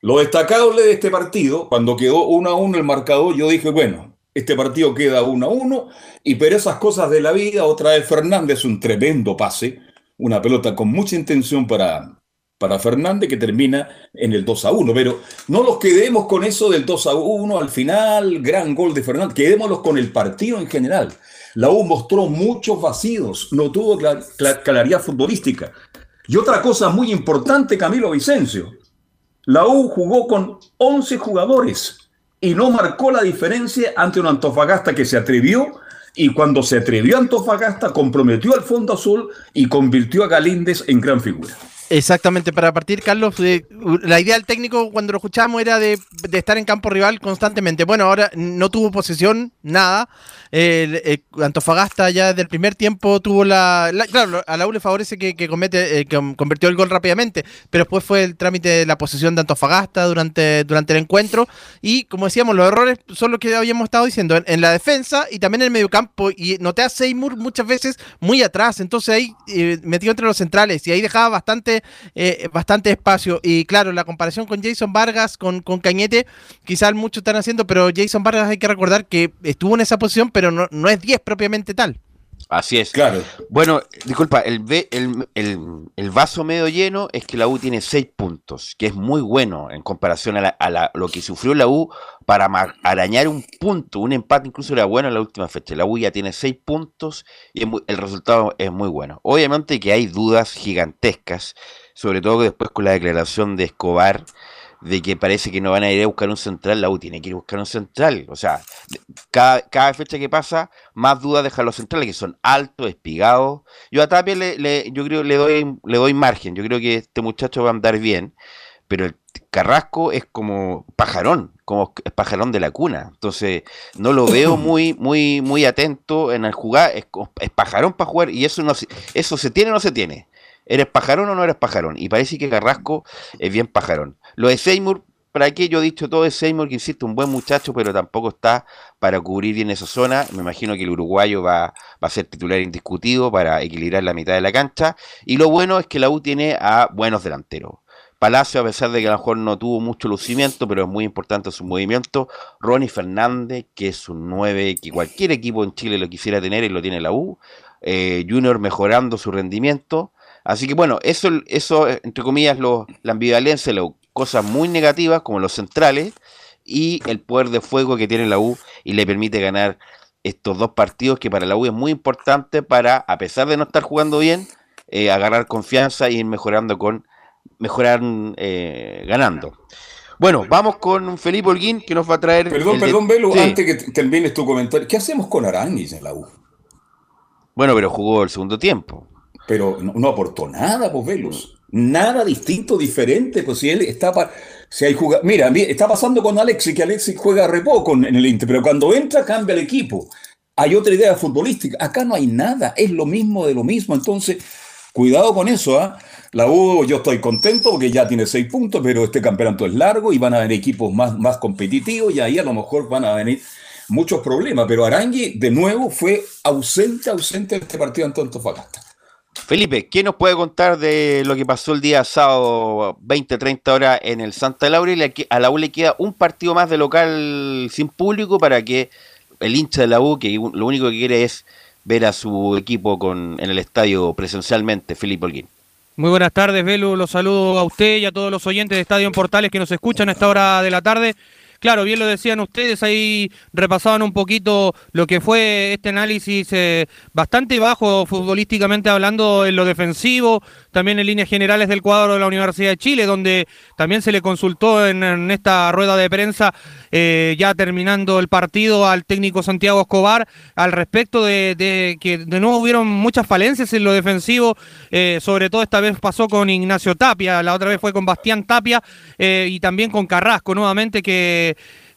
Lo destacable de este partido, cuando quedó 1 a 1 el marcador, yo dije, bueno, este partido queda 1 a 1, y pero esas cosas de la vida, otra vez Fernández, un tremendo pase, una pelota con mucha intención para, para Fernández que termina en el 2 a 1. Pero no nos quedemos con eso del 2 a 1 al final, gran gol de Fernández, quedémonos con el partido en general. La U mostró muchos vacíos, no tuvo claridad futbolística. Y otra cosa muy importante, Camilo Vicencio, la U jugó con 11 jugadores y no marcó la diferencia ante un Antofagasta que se atrevió y cuando se atrevió Antofagasta comprometió al Fondo Azul y convirtió a Galíndez en gran figura. Exactamente, para partir, Carlos, la idea del técnico cuando lo escuchamos era de, estar en campo rival constantemente. Bueno, ahora no tuvo posesión, nada. El, Antofagasta ya desde el primer tiempo tuvo la, claro, a la U le favorece que, comete, eh, convirtió el gol rápidamente, pero después fue el trámite de la posesión de Antofagasta durante, durante el encuentro. Y como decíamos, los errores son los que habíamos estado diciendo en, la defensa y también en el mediocampo. Y noté a Seymour muchas veces muy atrás, entonces ahí eh, metido entre los centrales y ahí dejaba bastante eh, bastante, espacio. Y claro, la comparación con Jason Vargas, con, con Cañete, quizás muchos están haciendo, pero Jason Vargas hay que recordar que estuvo en esa posición, pero no, no es 10 propiamente tal. Así es. Claro. Bueno, disculpa, el, el, el, vaso medio lleno es que la U tiene 6 puntos, que es muy bueno en comparación a, lo que sufrió la U para arañar un punto. Un empate incluso era bueno en la última fecha. La U ya tiene 6 puntos y el resultado es muy bueno. Obviamente que hay dudas gigantescas, sobre todo después con la declaración de Escobar de que parece que no van a ir a buscar un central, la U tiene que ir a buscar un central. O sea, cada, cada fecha que pasa, más dudas dejan los centrales, que son altos, espigados. Yo a Tapia le, yo creo le doy, le doy margen, yo creo que este muchacho va a andar bien, pero el Carrasco es como pajarón, como es pajarón de la cuna. Entonces, no lo veo muy, muy, muy atento en el jugar, es, es pajarón para jugar, y eso no eso se tiene o no se tiene. ¿Eres pajarón o no eres pajarón? Y parece que Carrasco es bien pajarón. Lo de Seymour, ¿para qué yo he dicho todo de Seymour? Que insisto, un buen muchacho, pero tampoco está para cubrir bien esa zona. Me imagino que el uruguayo va, a ser titular indiscutido para equilibrar la mitad de la cancha. Y lo bueno es que la U tiene a buenos delanteros. Palacio, a pesar de que a lo mejor no tuvo mucho lucimiento, pero es muy importante su movimiento. Ronnie Fernández, que es un 9 que cualquier equipo en Chile lo quisiera tener y lo tiene la U. Eh, Junior mejorando su rendimiento. Así que bueno, eso, eso entre comillas, lo, la ambivalencia, lo, cosas muy negativas como los centrales y el poder de fuego que tiene la U y le permite ganar estos dos partidos que para la U es muy importante para, a pesar de no estar jugando bien, eh, agarrar confianza y ir mejorando con, mejorar eh, ganando. Bueno, vamos con Felipe Holguín que nos va a traer. Perdón, perdón, Velo, antes que termines tu comentario. ¿Qué hacemos con Aranguis en la U? Bueno, pero jugó el segundo tiempo pero no, aportó nada, pues Velos. Nada distinto, diferente, pues si él está para... Si Mira, está pasando con Alexis, que Alexis juega re poco en el Inter, pero cuando entra cambia el equipo. Hay otra idea futbolística. Acá no hay nada, es lo mismo de lo mismo. Entonces, cuidado con eso. ¿ah? La U, yo estoy contento porque ya tiene seis puntos, pero este campeonato es largo y van a venir equipos más, más competitivos y ahí a lo mejor van a venir muchos problemas. Pero Arangui, de nuevo, fue ausente, ausente de este partido en Antofagasta. Felipe, ¿qué nos puede contar de lo que pasó el día sábado 20-30 horas en el Santa Laura? Y a la U le queda un partido más de local sin público para que el hincha de la U, que lo único que quiere es ver a su equipo con, en el estadio presencialmente, Felipe Holguín. Muy buenas tardes, Velu. Los saludo a usted y a todos los oyentes de Estadio en Portales que nos escuchan a esta hora de la tarde. Claro, bien lo decían ustedes, ahí repasaban un poquito lo que fue este análisis eh, bastante bajo futbolísticamente hablando en lo defensivo, también en líneas generales del cuadro de la Universidad de Chile, donde también se le consultó en, esta rueda de prensa, eh, ya terminando el partido, al técnico Santiago Escobar, al respecto de, que de nuevo hubieron muchas falencias en lo defensivo, eh, sobre todo esta vez pasó con Ignacio Tapia, la otra vez fue con Bastián Tapia y también con Carrasco nuevamente que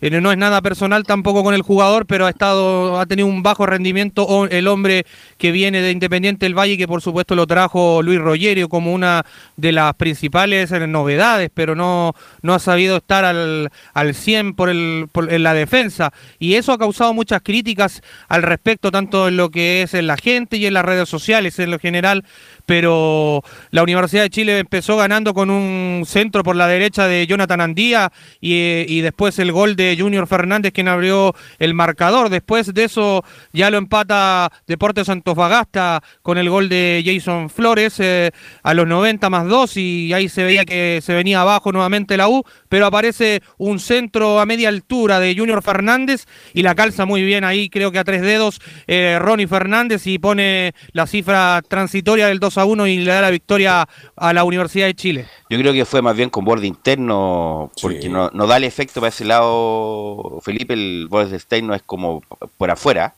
eh, no es nada personal tampoco con el jugador, pero ha estado, ha tenido un bajo rendimiento el hombre que viene de Independiente del Valle, que por supuesto lo trajo Luis Rogerio como una de las principales novedades, pero no, no ha sabido estar al, al 100 por el, en la defensa. Y eso ha causado muchas críticas al respecto, tanto en lo que es en la gente y en las redes sociales en lo general, pero la Universidad de Chile empezó ganando con un centro por la derecha de Jonathan Andía y, y después el gol de Junior Fernández quien abrió el marcador. Después de eso ya lo empata Deportes Antofagasta con el gol de Jason Flores eh, a los 90 más 2 y ahí se veía que se venía abajo nuevamente la U, pero aparece un centro a media altura de Junior Fernández y la calza muy bien ahí, creo que a tres dedos eh, Ronnie Fernández y pone la cifra transitoria del 2 a 1 y le da la victoria a la Universidad de Chile. Yo creo que fue más bien con borde interno, porque no, no da el efecto para ese lado Felipe, el Stein no es como por afuera.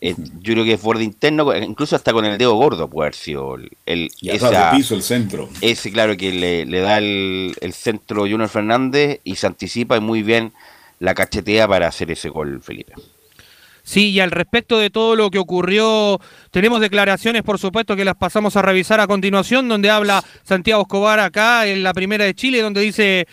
Eh, yo creo que es borde interno, incluso hasta con el dedo gordo puede haber sido el, piso, el centro. Ese, claro, que le, da el, centro Junior Fernández y se anticipa muy bien la cachetea para hacer ese gol, Felipe. Sí, y al respecto de todo lo que ocurrió, tenemos declaraciones, por supuesto, que las pasamos a revisar a continuación, donde habla Santiago Escobar acá en la primera de Chile, donde dice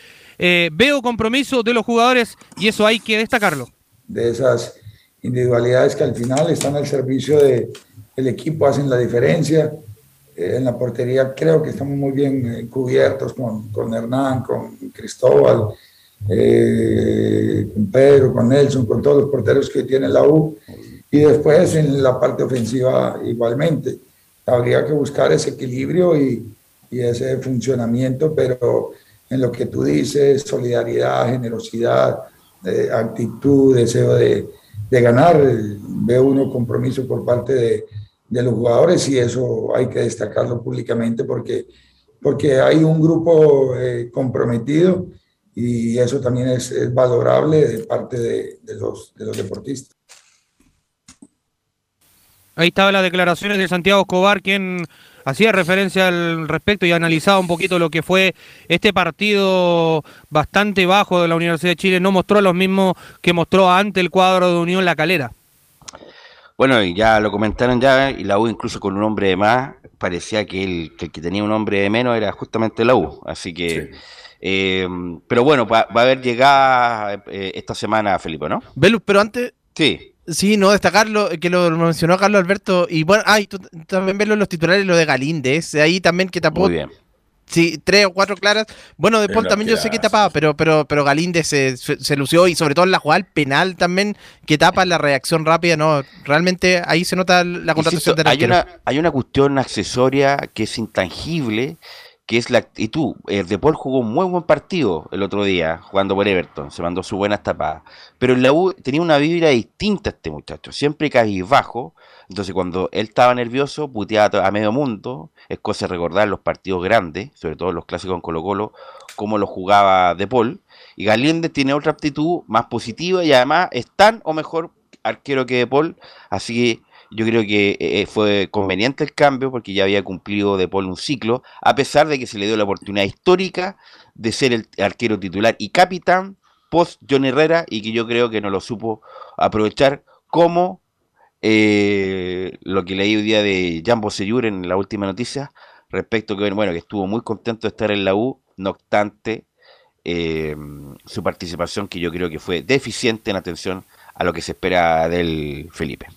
eh, veo compromiso de los jugadores y eso hay que destacarlo. De esas individualidades que al final están al servicio del equipo, hacen la diferencia. Eh, en la portería creo que estamos muy bien eh, cubiertos con, con, Hernán, con Cristóbal, con Pedro, con Nelson, con todos los porteros que tiene la U. Y después en la parte ofensiva igualmente. Habría que buscar ese equilibrio y, y ese funcionamiento, pero en lo que tú dices, solidaridad, generosidad, eh, actitud, deseo de, ganar. Veo uno compromiso por parte de, los jugadores y eso hay que destacarlo públicamente porque, porque hay un grupo eh, comprometido y eso también es, valorable de parte de, los, de los deportistas. Ahí estaban las declaraciones de Santiago Escobar, quien hacía referencia al respecto y analizaba un poquito lo que fue este partido bastante bajo de la Universidad de Chile. No mostró lo mismo que mostró ante el cuadro de Unión La Calera. Bueno, ya lo comentaron ya, y la U incluso con un hombre de más, parecía que el que, tenía un hombre de menos era justamente la U. Así que, eh, pero bueno, va, a haber llegada eh, esta semana, Felipe, ¿no? Velus, pero antes... Sí. Sí, no, destacarlo, que lo mencionó Carlos Alberto. Y bueno, ay, tú también ves los titulares, lo de Galíndez. Ahí también que tapó. Muy bien. Sí, tres o cuatro claras. Bueno, de Paul también yo sé que tapaba, pero, pero, pero Galíndez se, se, lució y sobre todo en la jugada penal también, que tapa la reacción rápida, ¿no? Realmente ahí se nota la contratación de hay una, hay una cuestión accesoria que es intangible, que es la actitud. El De Paul jugó un muy buen partido el otro día, jugando por Everton, se mandó su buena tapada. Pero en la U tenía una vibra distinta este muchacho, siempre bajo. Entonces, cuando él estaba nervioso, puteaba a medio mundo. Es cosa de recordar los partidos grandes, sobre todo los clásicos en Colo-Colo, cómo lo jugaba De Paul. Y Galíndez tiene otra actitud más positiva y además es tan o mejor arquero que De Paul. Así que yo creo que eh, fue conveniente el cambio porque ya había cumplido de Paul un ciclo, a pesar de que se le dio la oportunidad histórica de ser el arquero titular y capitán post John Herrera y que yo creo que no lo supo aprovechar como eh, lo que leí hoy día de Jambo Seyur en la última noticia respecto que bueno que estuvo muy contento de estar en la U, no obstante eh, su participación que yo creo que fue deficiente en atención a lo que se espera del Felipe.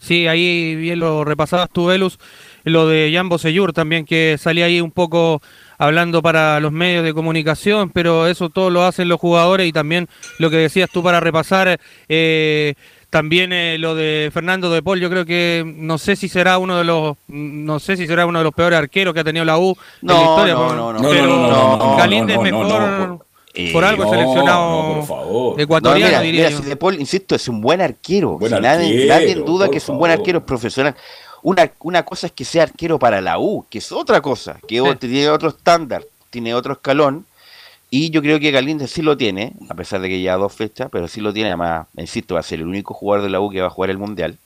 Sí, ahí bien lo repasabas tú, Velus, lo de Jan Bosellur también, que salía ahí un poco hablando para los medios de comunicación, pero eso todo lo hacen los jugadores y también lo que decías tú para repasar, eh, también eh, lo de Fernando de Paul, yo creo que no sé si será uno de los no sé si será uno de los peores arqueros que ha tenido la U no, en la historia, no, no, no, pero Galíndez mejor Eh, por algo seleccionado por favor. ecuatoriano, diría De Paul, insisto, es un buen arquero. nadie, duda que es un buen arquero, es profesional. Una, una cosa es que sea arquero para la U, que es otra cosa, que tiene otro estándar, tiene otro escalón. Y yo creo que Galíndez sí lo tiene, a pesar de que ya dos fechas, pero sí lo tiene. Además, insisto, va a ser el único jugador de la U que va a jugar el Mundial.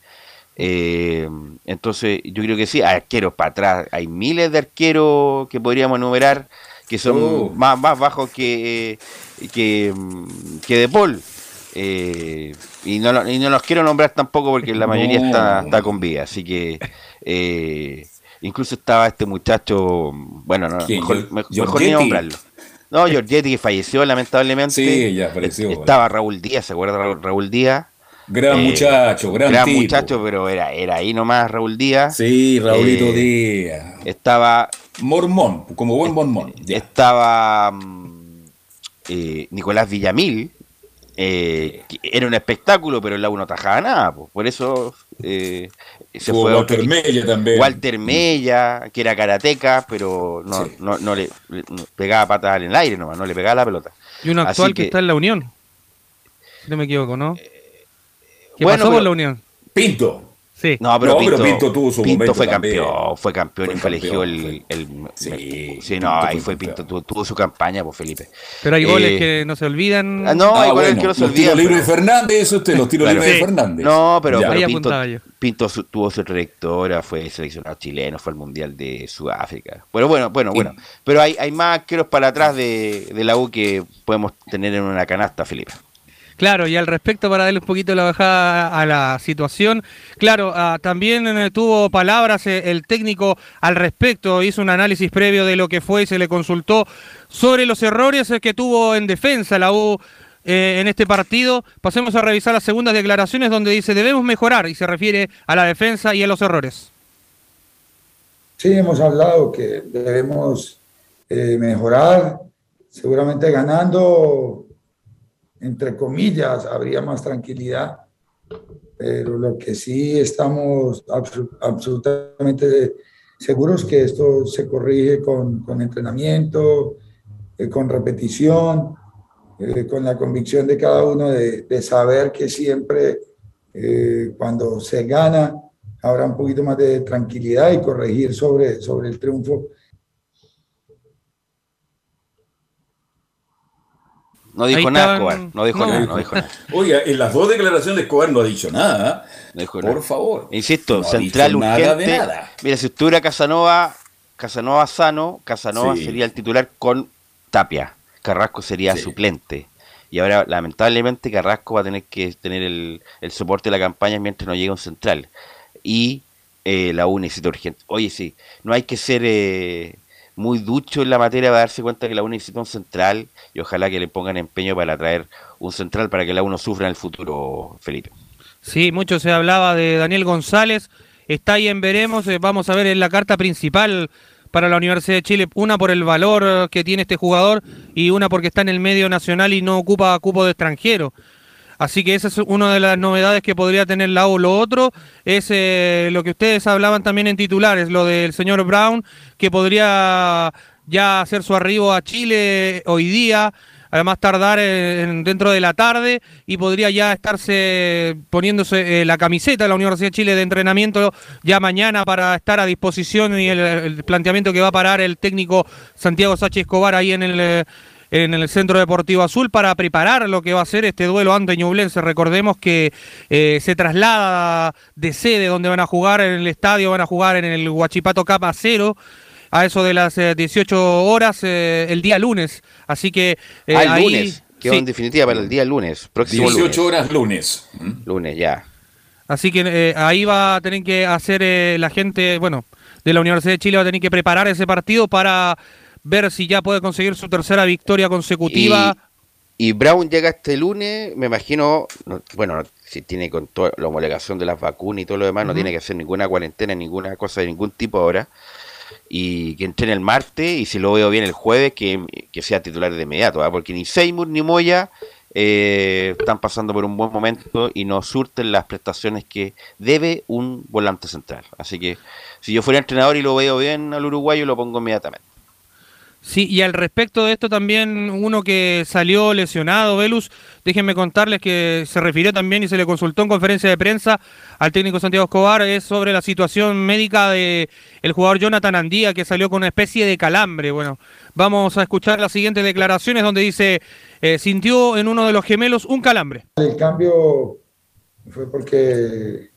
Eh, entonces, yo creo que sí, arqueros para atrás. Hay miles de arqueros que podríamos enumerar que son uh. más, más bajos que, que, que De Paul. Eh, y, no, y no los quiero nombrar tampoco porque la mayoría está, está con vida. Así que eh, incluso estaba este muchacho, bueno, no, mejor, mejor, ni nombrarlo. No, Giorgetti que falleció lamentablemente. Sí, ya falleció. Estaba Raúl Díaz, ¿se acuerda Raúl Díaz? Gran eh, muchacho, gran, gran muchacho, pero era, era ahí nomás Raúl Díaz. Sí, Raúlito Díaz. Estaba Mormón, como buen mormón. Estaba mm, eh, Nicolás Villamil, eh, era un espectáculo, pero el lago no tajaba nada, por eso eh, se fue Walter Mella también. Walter Mella, que era karateca, pero no, no, le, pegaba patas en el aire nomás, no le pegaba la pelota. Y uno actual que, está en la Unión, no me equivoco, ¿no? ¿Qué pasó con la Unión? Pinto. No, pero, Pinto, tuvo su Pinto fue campeón, fue campeón y fue elegido el, sí, sí, no, ahí fue Pinto, tuvo, su campaña, pues Felipe. Pero hay goles eh, que no se olvidan. Ah, no, hay ah, goles que no se olvidan. Los tiros libres de Fernández, eso usted, los tiros libres de Fernández. No, pero, Pinto, Pinto tuvo su trayectoria, fue seleccionado chileno, fue al Mundial de Sudáfrica. Bueno, bueno, bueno, bueno. Pero hay, hay más arqueros para atrás de, de la U que podemos tener en una canasta, Felipe. Claro, y al respecto, para darle un poquito la bajada a la situación, claro, ah, también eh, tuvo palabras eh, el técnico al respecto, hizo un análisis previo de lo que fue y se le consultó sobre los errores eh, que tuvo en defensa la U en este partido. Pasemos a revisar las segundas declaraciones donde dice debemos mejorar y se refiere a la defensa y a los errores. Sí, hemos hablado que debemos mejorar, seguramente ganando entre comillas, habría más tranquilidad, pero lo que sí estamos absolutamente seguros que esto se corrige con, entrenamiento, eh, con repetición, eh, con la convicción de cada uno de, de saber que siempre eh, cuando se gana habrá un poquito más de tranquilidad y corregir sobre, sobre el triunfo No dijo nada, Escobar. No dijo nada, no dijo nada. Oiga, en las dos declaraciones de Escobar no ha dicho nada. No dijo Por favor. Insisto, central urgente. Mira, si estuviera Casanova, Casanova sano, Casanova sería el titular con Tapia. Carrasco sería suplente. Y ahora, lamentablemente, Carrasco va a tener que tener el, soporte de la campaña mientras no llegue un central. Y eh, la U necesita urgente. Oye, sí, no hay que ser eh, muy ducho en la materia para darse cuenta que la U necesita un central y ojalá que le pongan empeño para traer un central para que la U sufra en el futuro, Felipe. Sí, mucho se hablaba de Daniel González, está ahí en Veremos, eh, vamos a ver en la carta principal para la Universidad de Chile, una por el valor que tiene este jugador y una porque está en el medio nacional y no ocupa cupo de extranjero. Así que esa es una de las novedades que podría tener la U. Lo otro es eh, lo que ustedes hablaban también en titulares, lo del señor Brown, que podría ya hacer su arribo a Chile hoy día, además tardar dentro de la tarde y podría ya estarse poniéndose eh, la camiseta de la Universidad de Chile de entrenamiento ya mañana para estar a disposición y el, planteamiento que va a parar el técnico Santiago Sánchez Escobar ahí en el... Eh, en el Centro Deportivo Azul para preparar lo que va a ser este duelo ante Ñublense. Recordemos que eh, se traslada de sede donde van a jugar en el estadio, van a jugar en el Huachipato Capa Cero a eso de las 18 eh, horas eh, el día lunes. Así que ah, el ahí, lunes. Quedó en definitiva para el día lunes, próximo 18 horas lunes. Lunes, ya. Así que ahí va a tener que hacer la gente, bueno, de la Universidad de Chile va a tener que preparar ese partido para ver si ya puede conseguir su tercera victoria consecutiva. Y, Brown llega este lunes, me imagino, bueno, si tiene con toda la homologación de las vacunas y todo lo demás, no tiene que hacer ninguna cuarentena, ninguna cosa de ningún tipo ahora. Y que entrene el martes, y si lo veo bien el jueves, que, sea titular de inmediato, ¿ah? porque ni Seymour ni Moya eh, están pasando por un buen momento y no surten las prestaciones que debe un volante central. Así que si yo fuera entrenador y lo veo bien al uruguayo, lo pongo inmediatamente. Sí, y al respecto de esto también uno que salió lesionado, Velus, déjenme contarles que se refirió también y se le consultó en conferencia de prensa al técnico Santiago Escobar, es sobre la situación médica de el jugador Jonathan Andía que salió con una especie de calambre. Bueno, vamos a escuchar las siguientes declaraciones donde dice, eh, sintió en uno de los gemelos un calambre. El cambio fue porque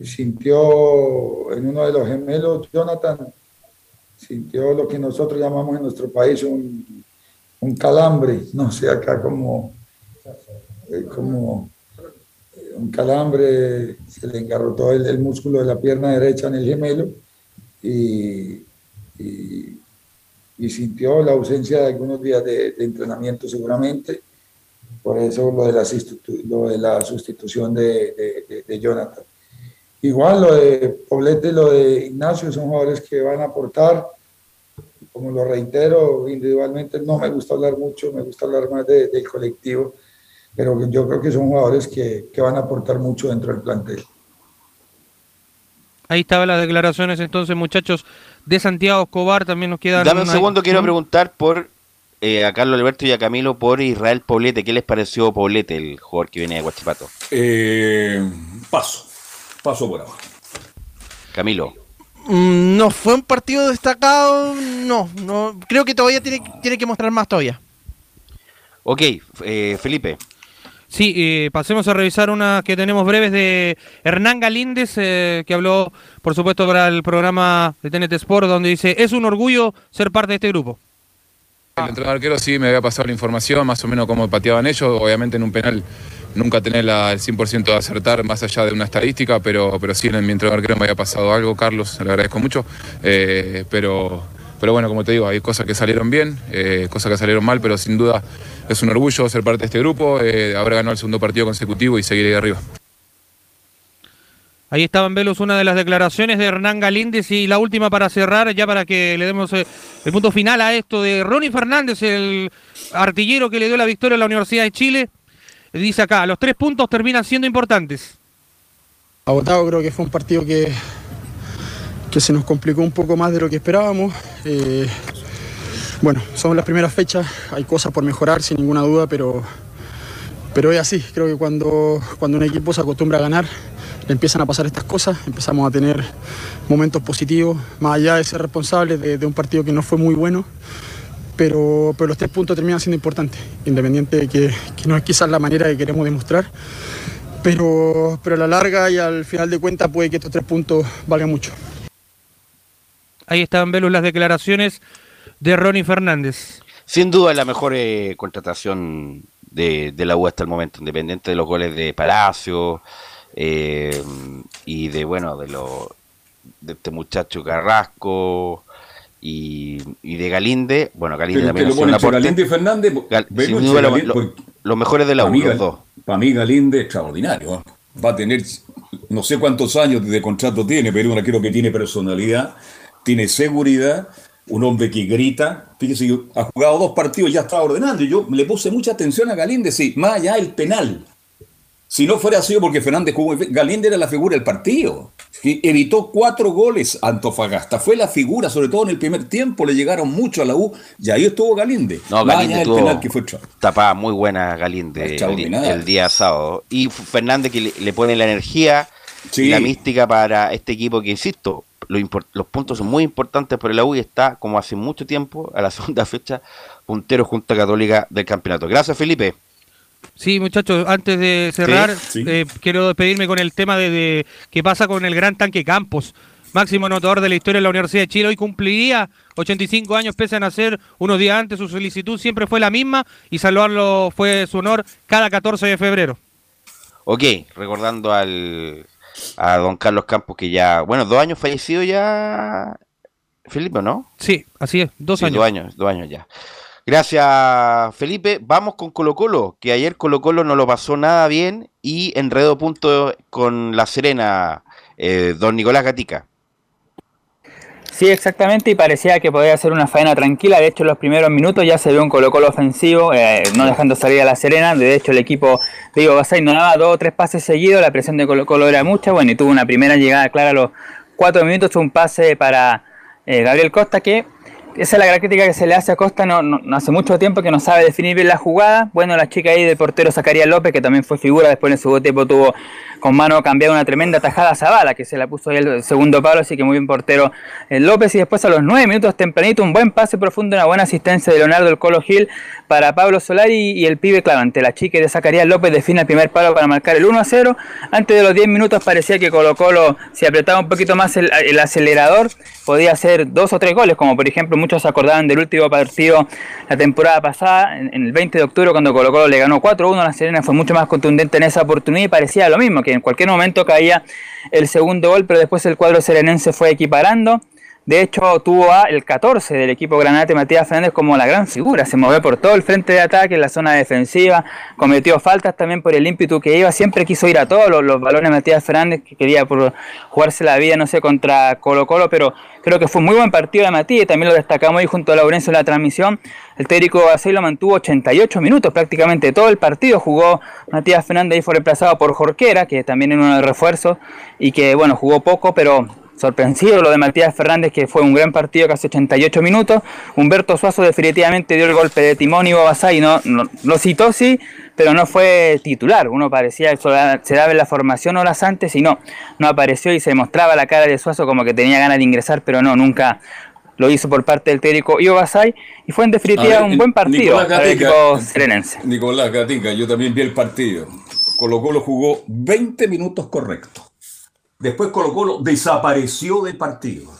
sintió en uno de los gemelos Jonathan sintió lo que nosotros llamamos en nuestro país un, un calambre, no sé, acá como, eh, como eh, un calambre, se le engarrotó el, el, músculo de la pierna derecha en el gemelo y, y, sintió la ausencia de algunos días de, de, entrenamiento seguramente, por eso lo de la, lo de la sustitución de, de, de Jonathan. Igual lo de Poblete y lo de Ignacio son jugadores que van a aportar. Como lo reitero, individualmente no me gusta hablar mucho, me gusta hablar más de, del colectivo, pero yo creo que son jugadores que, que, van a aportar mucho dentro del plantel. Ahí estaban las declaraciones entonces, muchachos, de Santiago Escobar. También nos quedan. Dame un segundo, quiero preguntar por eh, a Carlos Alberto y a Camilo por Israel Poblete. ¿Qué les pareció Poblete, el jugador que viene de Guachipato? Eh, paso paso por abajo. Camilo. Mm, no fue un partido destacado, no, no creo que todavía tiene, tiene que mostrar más todavía. Ok, eh, Felipe. Sí, eh, pasemos a revisar unas que tenemos breves de Hernán Galíndez, eh, que habló, por supuesto, para el programa de TNT Sport, donde dice, es un orgullo ser parte de este grupo. El entrenador arquero sí me había pasado la información, más o menos cómo pateaban ellos, obviamente en un penal nunca tener la, el 100% de acertar más allá de una estadística, pero, pero sí en mi entrenador creo que me había pasado algo, Carlos, le agradezco mucho, eh, pero, pero bueno, como te digo, hay cosas que salieron bien, eh, cosas que salieron mal, pero sin duda es un orgullo ser parte de este grupo, eh, haber ganado el segundo partido consecutivo y seguir ahí arriba. Ahí estaba en Velos una de las declaraciones de Hernán Galíndez y la última para cerrar, ya para que le demos el punto final a esto de Ronnie Fernández, el artillero que le dio la victoria a la Universidad de Chile dice acá, los tres puntos terminan siendo importantes. Agotado creo que fue un partido que, que se nos complicó un poco más de lo que esperábamos. Eh, bueno, son las primeras fechas, hay cosas por mejorar sin ninguna duda, pero, pero es así. Creo que cuando, cuando un equipo se acostumbra a ganar, le empiezan a pasar estas cosas, empezamos a tener momentos positivos, más allá de ser responsables de, de un partido que no fue muy bueno pero, pero los tres puntos terminan siendo importantes, independiente de que, que, no es quizás la manera que queremos demostrar, pero, pero a la larga y al final de cuentas puede que estos tres puntos valgan mucho. Ahí están, Velus, las declaraciones de Ronnie Fernández. Sin duda la mejor eh, contratación de, de, la U hasta el momento, independiente de los goles de Palacio eh, y de, bueno, de, lo, de este muchacho Carrasco, y, y, de Galinde, bueno, Galinde también lo pone Galinde y Fernández, Gal, sin duda Galinde, lo, lo, los mejores de la U, los dos. Para mí Galinde extraordinario, va a tener no sé cuántos años de contrato tiene, pero una creo que tiene personalidad, tiene seguridad, un hombre que grita, fíjese, ha jugado dos partidos, ya estaba ordenando, y yo le puse mucha atención a Galinde, sí, más allá del penal. Si no fuera sido porque Fernández jugó, Galinde era la figura del partido. Evitó cuatro goles a Antofagasta. Fue la figura, sobre todo en el primer tiempo, le llegaron mucho a la U y ahí estuvo Galinde. No, Galinde tuvo penal que fue tapada muy buena Galinde el, el, día sábado. Y Fernández que le, le pone la energía sí. y la mística para este equipo que, insisto, lo los puntos son muy importantes para la U y está, como hace mucho tiempo, a la segunda fecha, puntero junto a Católica del campeonato. Gracias, Felipe. Sí, muchachos, antes de cerrar, sí, sí. Eh, quiero despedirme con el tema de, de qué pasa con el gran tanque Campos. Máximo anotador de la historia de la Universidad de Chile. Hoy cumpliría 85 años, pese a nacer unos días antes. Su solicitud siempre fue la misma y salvarlo fue su honor cada 14 de febrero. Ok, recordando al, a don Carlos Campos, que ya, bueno, dos años fallecido ya, Felipe, ¿no? Sí, así es, dos sí, años. Dos años, dos años ya. Gracias, Felipe. Vamos con Colo Colo, que ayer Colo Colo no lo pasó nada bien y enredó punto con La Serena, eh, don Nicolás Gatica. Sí, exactamente, y parecía que podía ser una faena tranquila. De hecho, en los primeros minutos ya se vio un Colo Colo ofensivo, eh, no dejando salir a La Serena. De hecho, el equipo, digo, Basay no daba dos o tres pases seguidos, la presión de Colo Colo era mucha. Bueno, y tuvo una primera llegada clara a los cuatro minutos, un pase para eh, Gabriel Costa que esa es la gran crítica que se le hace a Costa, no, hace mucho tiempo que no sabe definir bien la jugada. Bueno, la chica ahí del portero Zacarías López, que también fue figura, después en su tiempo tuvo con mano cambiada una tremenda tajada a Zavala, que se la puso ahí el segundo palo, así que muy bien portero eh, López. Y después a los nueve minutos tempranito, un buen pase profundo, una buena asistencia de Leonardo el Colo Gil para Pablo Solari y el pibe, claro, ante la chica de Zacarías López define el primer palo para marcar el 1 a 0. Antes de los 10 minutos parecía que Colo Colo, si apretaba un poquito más el, el acelerador, podía hacer dos o tres goles, como por ejemplo muchos se acordaban del último partido la temporada pasada, en, el 20 de octubre, cuando Colo le ganó 4-1 a la Serena, fue mucho más contundente en esa oportunidad y parecía lo mismo, que en cualquier momento caía el segundo gol, pero después el cuadro serenense fue equiparando. De hecho, tuvo a el 14 del equipo Granate, Matías Fernández, como la gran figura. Se movió por todo el frente de ataque, en la zona defensiva, cometió faltas también por el ímpetu que iba. Siempre quiso ir a todos los, balones Matías Fernández, que quería por jugarse la vida, no sé, contra Colo Colo, pero creo que fue un muy buen partido de Matías. También lo destacamos ahí junto a Laurencio en la transmisión. El técnico así lo mantuvo 88 minutos prácticamente todo el partido. Jugó Matías Fernández y fue reemplazado por Jorquera, que también era uno de refuerzos y que, bueno, jugó poco, pero sorprensivo lo de Matías Fernández, que fue un gran partido, casi 88 minutos. Humberto Suazo definitivamente dio el golpe de timón y Bobasay, no, no, lo citó sí, pero no fue titular. Uno parecía, se daba en la formación horas antes y no, no apareció y se mostraba la cara de Suazo como que tenía ganas de ingresar, pero no, nunca lo hizo por parte del técnico Iobasay y fue en definitiva un buen partido para el equipo serenense. Nicolás Gatica, yo también vi el partido. Colo Colo jugó 20 minutos correctos. Después Colo Colo desapareció del partido.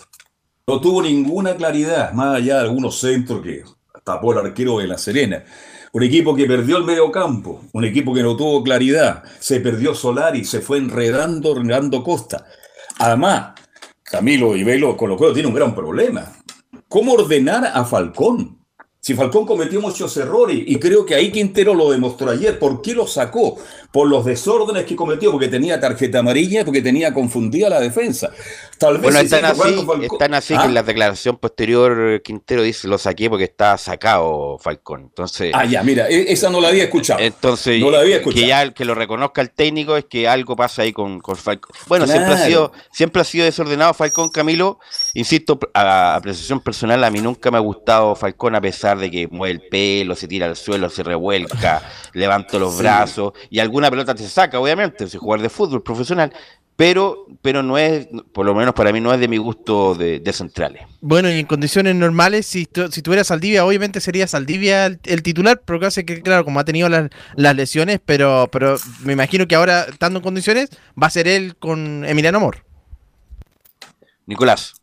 No tuvo ninguna claridad, más allá de algunos centros que tapó el arquero de La Serena. Un equipo que perdió el medio campo, un equipo que no tuvo claridad, se perdió Solari, se fue enredando, enredando Costa. Además, Camilo y Velo Colo Colo tiene un gran problema. ¿Cómo ordenar a Falcón? Si Falcón cometió muchos errores, y creo que ahí Quintero lo demostró ayer, ¿por qué lo sacó? Por los desórdenes que cometió, porque tenía tarjeta amarilla, porque tenía confundida la defensa. Tal vez bueno, están, así, están así que en ¿Ah? la declaración posterior Quintero dice lo saqué porque estaba sacado Falcón. Entonces, ah, ya, mira, e-, esa no la había escuchado. Entonces, no la había escuchado. que ya que lo reconozca el técnico es que algo pasa ahí con, Falcón. Bueno, siempre, ha sido, siempre ha sido desordenado Falcón Camilo. Insisto, a apreciación personal, a mí nunca me ha gustado Falcón a pesar de que mueve el pelo, se tira al suelo, se revuelca, levanta los brazos y alguna pelota te saca, obviamente, si jugar de fútbol profesional, pero, pero no es, por lo menos para mí no es de mi gusto de, centrales. Bueno, y en condiciones normales, si, si tuviera Saldivia, obviamente sería Saldivia el, titular, pero hace que, claro, como ha tenido las, las, lesiones, pero, pero me imagino que ahora, estando en condiciones, va a ser él con Emiliano Amor. Nicolás.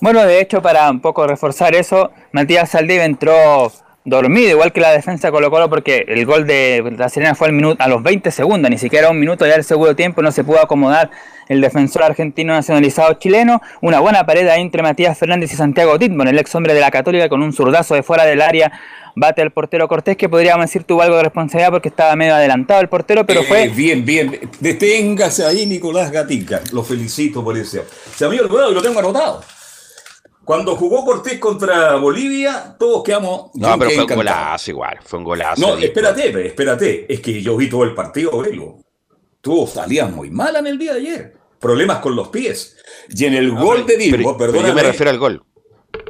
Bueno, de hecho, para un poco reforzar eso, Matías Saldivia entró dormido, igual que la defensa Colo Colo, porque el gol de La Serena fue al minuto, a los 20 segundos, ni siquiera un minuto ya el segundo tiempo, no se pudo acomodar el defensor argentino nacionalizado chileno. Una buena pared ahí entre Matías Fernández y Santiago Titmon, el ex hombre de la Católica, con un zurdazo de fuera del área. Bate al portero Cortés, que podríamos decir tuvo algo de responsabilidad porque estaba medio adelantado el portero, pero fue. Eh, bien, bien. Deténgase ahí, Nicolás Gatica. Lo felicito por eso. Se había olvidado y lo tengo anotado. Cuando jugó Cortés contra Bolivia, todos quedamos. No, pero fue un golazo igual, fue un golazo. No, espérate, espérate. Es que yo vi todo el partido, velo. Tú salías muy mal en el día de ayer. Problemas con los pies. Y en el gol de Diego, perdón. Yo me refiero al gol.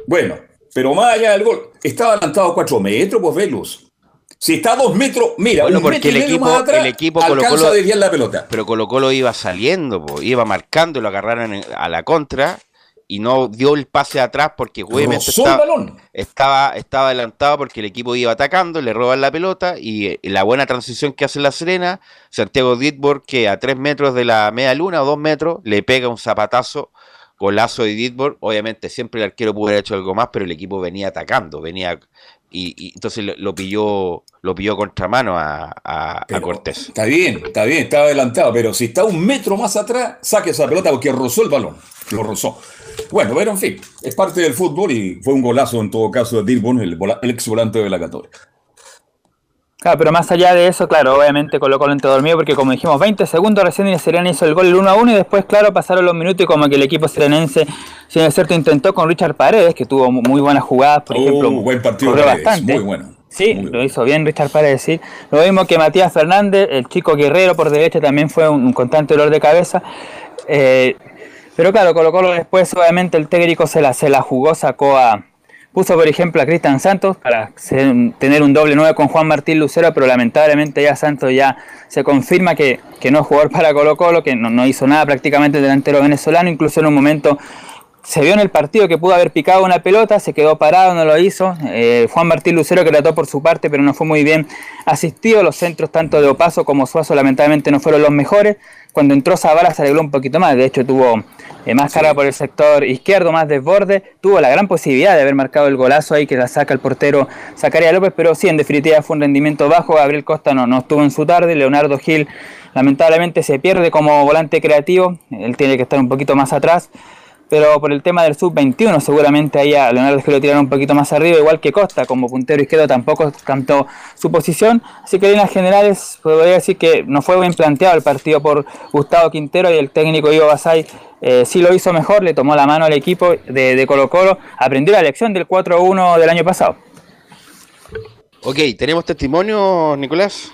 Bueno, pero más allá del gol, estaba adelantado a cuatro metros, pues Velus. Si está a dos metros, mira, bueno, porque el equipo, el equipo Colo -Colo, la pelota. Pero Colo Colo iba saliendo, iba marcando y lo agarraron a la contra y no dio el pase atrás porque obviamente estaba, estaba, adelantado porque el equipo iba atacando, le roban la pelota y eh, la buena transición que hace la Serena, Santiago Ditborg que a tres metros de la media luna o dos metros le pega un zapatazo golazo de Ditborg, obviamente siempre el arquero pudo haber hecho algo más, pero el equipo venía atacando, venía y, entonces lo, pilló lo pilló contramano a, a, a, Cortés. Está bien, está bien, estaba adelantado, pero si está un metro más atrás, saque esa pelota porque rozó el balón, lo rozó. Bueno, pero en fin, es parte del fútbol y fue un golazo en todo caso de Dilbon, el, ex volante de la Católica. Claro, pero más allá de eso, claro, obviamente colocó el ente dormido porque como dijimos, 20 segundos recién y Serena hizo el gol el 1 a 1 y después, claro, pasaron los minutos y como que el equipo serenense, si es cierto, intentó con Richard Paredes, que tuvo muy buenas jugadas, por uh, ejemplo, buen partido bastante. muy bueno. Sí, lo hizo bien Richard Paredes, sí. Lo mismo que Matías Fernández, el chico guerrero por derecha también fue un, constante dolor de cabeza. Eh, pero claro, Colo Colo después obviamente el técnico se la, se la jugó, sacó a, Puso, por ejemplo, a Cristian Santos para tener un doble 9 con Juan Martín Lucero, pero lamentablemente ya Santos ya se confirma que, no es jugador para Colo Colo, que no, no hizo nada prácticamente el delantero venezolano, incluso en un momento se vio en el partido que pudo haber picado una pelota, se quedó parado, no lo hizo. Eh, Juan Martín Lucero que trató por su parte, pero no fue muy bien asistido. Los centros tanto de Opaso como Suazo lamentablemente no fueron los mejores. Cuando entró Zavala se arregló un poquito más, de hecho tuvo eh, más carga por el sector izquierdo, más desborde. Tuvo la gran posibilidad de haber marcado el golazo ahí que la saca el portero Zacarías López, pero sí, en definitiva fue un rendimiento bajo. Gabriel Costa no, no estuvo en su tarde. Leonardo Gil lamentablemente se pierde como volante creativo. Él tiene que estar un poquito más atrás pero por el tema del sub-21 seguramente ahí a Leonardo que lo tiraron un poquito más arriba, igual que Costa, como puntero izquierdo tampoco cantó su posición, así que en líneas generales podría decir que no fue bien planteado el partido por Gustavo Quintero y el técnico Ivo Basay eh, sí lo hizo mejor, le tomó la mano al equipo de, de Colo Colo, aprendió la lección del 4-1 del año pasado. Ok, ¿tenemos testimonio, Nicolás?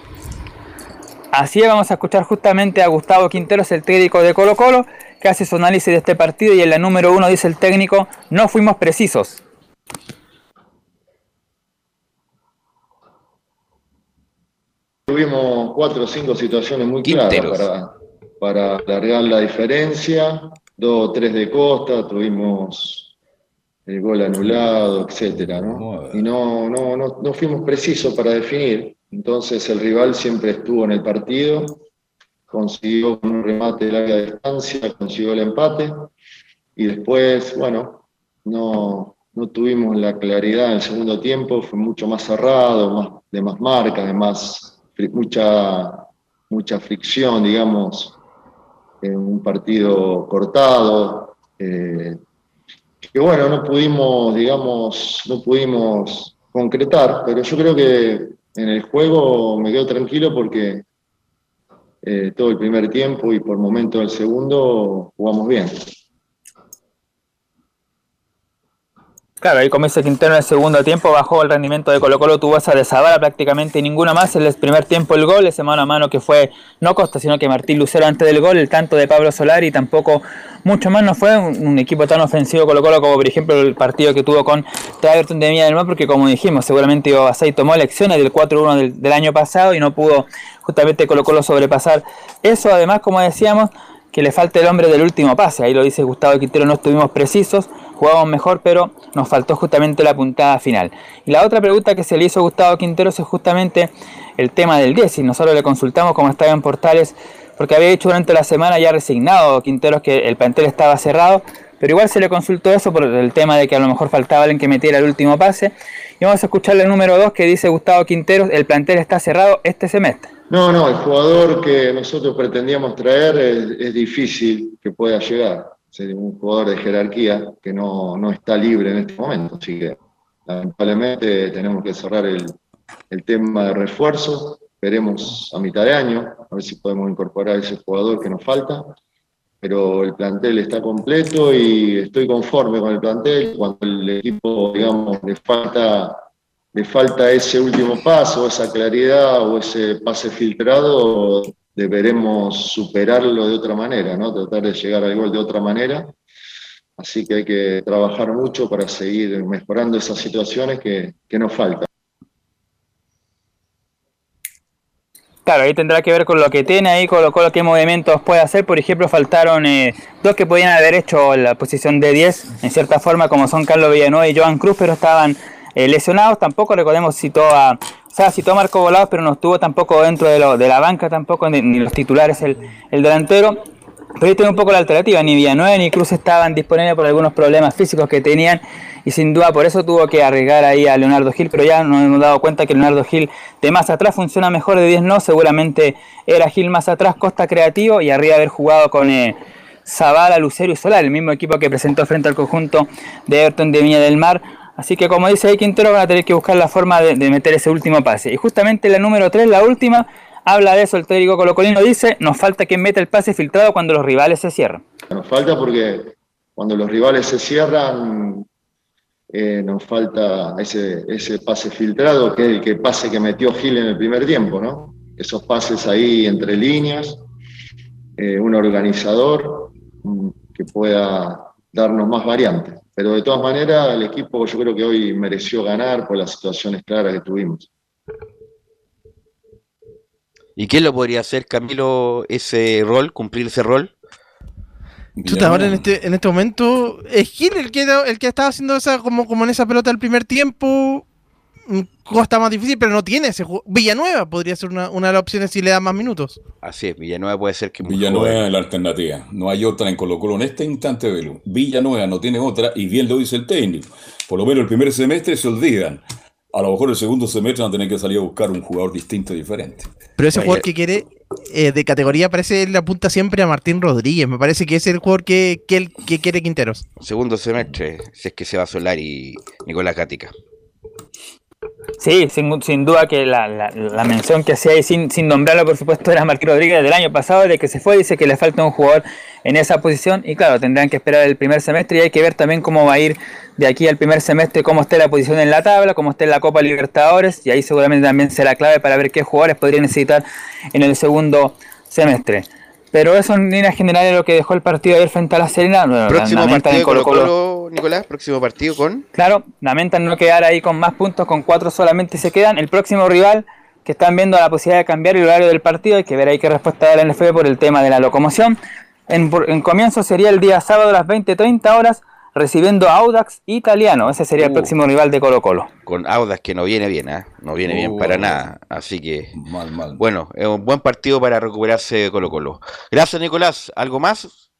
Así es, vamos a escuchar justamente a Gustavo Quinteros, el técnico de Colo Colo, que hace su análisis de este partido y en la número uno dice el técnico, no fuimos precisos. Tuvimos cuatro o cinco situaciones muy claras para, para alargar la diferencia, dos o tres de costa, tuvimos el gol anulado, etcétera, ¿no? Y no, no, no, no fuimos precisos para definir. Entonces el rival siempre estuvo en el partido, consiguió un remate de larga distancia, consiguió el empate y después, bueno, no, no tuvimos la claridad en el segundo tiempo, fue mucho más cerrado, de más marcas, de más, mucha, mucha fricción, digamos, en un partido cortado. Eh, que bueno, no pudimos, digamos, no pudimos concretar, pero yo creo que en el juego me quedo tranquilo porque eh, todo el primer tiempo y por momento el segundo jugamos bien. Claro, ahí como ese Quintero en el segundo tiempo bajó el rendimiento de Colo Colo, tuvo esa de Zabala prácticamente ninguna más. En el primer tiempo el gol, ese mano a mano que fue no Costa, sino que Martín Lucero antes del gol, el tanto de Pablo Solari tampoco mucho más no fue un, equipo tan ofensivo Colo Colo como por ejemplo el partido que tuvo con Everton de Mía porque como dijimos, seguramente Ivo Basay tomó lecciones del 4-1 del, del año pasado y no pudo justamente Colo Colo sobrepasar eso. Además, como decíamos, que le falta el hombre del último pase. Ahí lo dice Gustavo Quintero, no estuvimos precisos, jugamos mejor, pero nos faltó justamente la puntada final. Y la otra pregunta que se le hizo a Gustavo Quintero es justamente el tema del 10. Y nosotros le consultamos como estaba en Portales, porque había dicho durante la semana ya resignado Quinteros que el plantel estaba cerrado, pero igual se le consultó eso por el tema de que a lo mejor faltaba alguien que metiera el último pase. Y vamos a escucharle el número 2 que dice Gustavo Quinteros, el plantel está cerrado este semestre. No, no, el jugador que nosotros pretendíamos traer es, difícil que pueda llegar. Es un jugador de jerarquía que no, no, está libre en este momento. Así que lamentablemente tenemos que cerrar el, el tema de refuerzos. Veremos a mitad de año, a ver si podemos incorporar ese jugador que nos falta. Pero el plantel está completo y estoy conforme con el plantel. Cuando el equipo, digamos, le falta le falta ese último paso, esa claridad o ese pase filtrado, deberemos superarlo de otra manera, ¿no? Tratar de llegar al gol de otra manera. Así que hay que trabajar mucho para seguir mejorando esas situaciones que, nos faltan. Claro, ahí tendrá que ver con lo que tiene ahí, con lo, con qué movimientos puede hacer. Por ejemplo, faltaron eh, dos que podían haber hecho la posición de 10, en cierta forma, como son Carlos Villanueva y Joan Cruz, pero estaban eh, lesionados tampoco, recordemos, citó a, o sea, citó a Marco Volados, pero no estuvo tampoco dentro de, lo, de la banca tampoco, ni, los titulares el, el delantero. Pero ahí tiene un poco la alternativa, ni Villanueva ni Cruz estaban disponibles por algunos problemas físicos que tenían y sin duda por eso tuvo que arriesgar ahí a Leonardo Gil, pero ya nos hemos dado cuenta que Leonardo Gil de más atrás funciona mejor, de 10 no, seguramente era Gil más atrás, Costa creativo y arriba haber jugado con eh, Zavala, Lucero y Solar, el mismo equipo que presentó frente al conjunto de Everton de Viña del Mar. Así que como dice ahí Quintero, van a tener que buscar la forma de, meter ese último pase. Y justamente la número 3, la última, habla de eso. El técnico colocolino dice, nos falta quien meta el pase filtrado cuando los rivales se cierran. Nos falta porque cuando los rivales se cierran, eh, nos falta ese, ese pase filtrado, que es el que pase que metió Gil en el primer tiempo, ¿no? Esos pases ahí entre líneas, eh, un organizador mm, que pueda darnos más variantes. Pero de todas maneras, el equipo yo creo que hoy mereció ganar por las situaciones claras que tuvimos. ¿Y quién lo podría hacer, Camilo, ese rol, cumplir ese rol? Chuta, ahora en este, en este momento es Gil el que, el que estaba haciendo esa como, como en esa pelota al primer tiempo. Costa más difícil, pero no tiene ese juego. Villanueva podría ser una, una, de las opciones si le da más minutos. Así es, Villanueva puede ser que. Villanueva es la alternativa. No hay otra en Colo Colo en este instante, Velo. Villanueva no tiene otra y bien lo dice el técnico. Por lo menos el primer semestre se olvidan a lo mejor el segundo semestre van a tener que salir a buscar un jugador distinto y diferente. Pero ese jugador que quiere eh, de categoría parece le apunta siempre a Martín Rodríguez. Me parece que es el jugador que, que, que quiere Quinteros. Segundo semestre, si es que se va a solar y Nicolás Cática. Sí, sin, sin duda que la, la, mención que hacía ahí, sin, sin nombrarlo por supuesto, era Marquín Rodríguez del año pasado, de que se fue, dice que le falta un jugador en esa posición y claro, tendrán que esperar el primer semestre y hay que ver también cómo va a ir de aquí al primer semestre, cómo esté la posición en la tabla, cómo esté la Copa Libertadores y ahí seguramente también será clave para ver qué jugadores podría necesitar en el segundo semestre. Pero eso en líneas generales es lo que dejó el partido ayer frente a la Serena. próximo partido Colo -Colo, Nicolás, próximo partido con... Claro, lamentan no quedar ahí con más puntos, con cuatro solamente se quedan. El próximo rival que están viendo la posibilidad de cambiar el horario del partido, hay que ver ahí qué respuesta da la NFB por el tema de la locomoción. En, en comienzo sería el día sábado a las 20.30 horas recibiendo Audax Italiano. Ese sería el uh. próximo rival de Colo Colo. Con Audax que no viene bien, ¿eh? no viene bien para uh. nada. Así que, bueno, es un buen partido para recuperarse de Colo Colo. Gracias, Nicolás. ¿Algo más?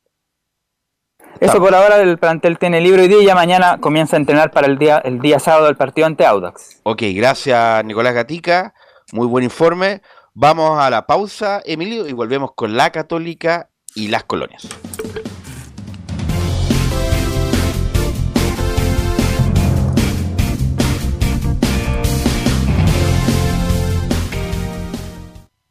Eso por ahora el plantel tiene libro y día y ya mañana comienza a entrenar para el día, el día sábado del partido ante Audax. Ok, gracias Nicolás Gatica, muy buen informe. Vamos a la pausa, Emilio, y volvemos con la Católica y las colonias.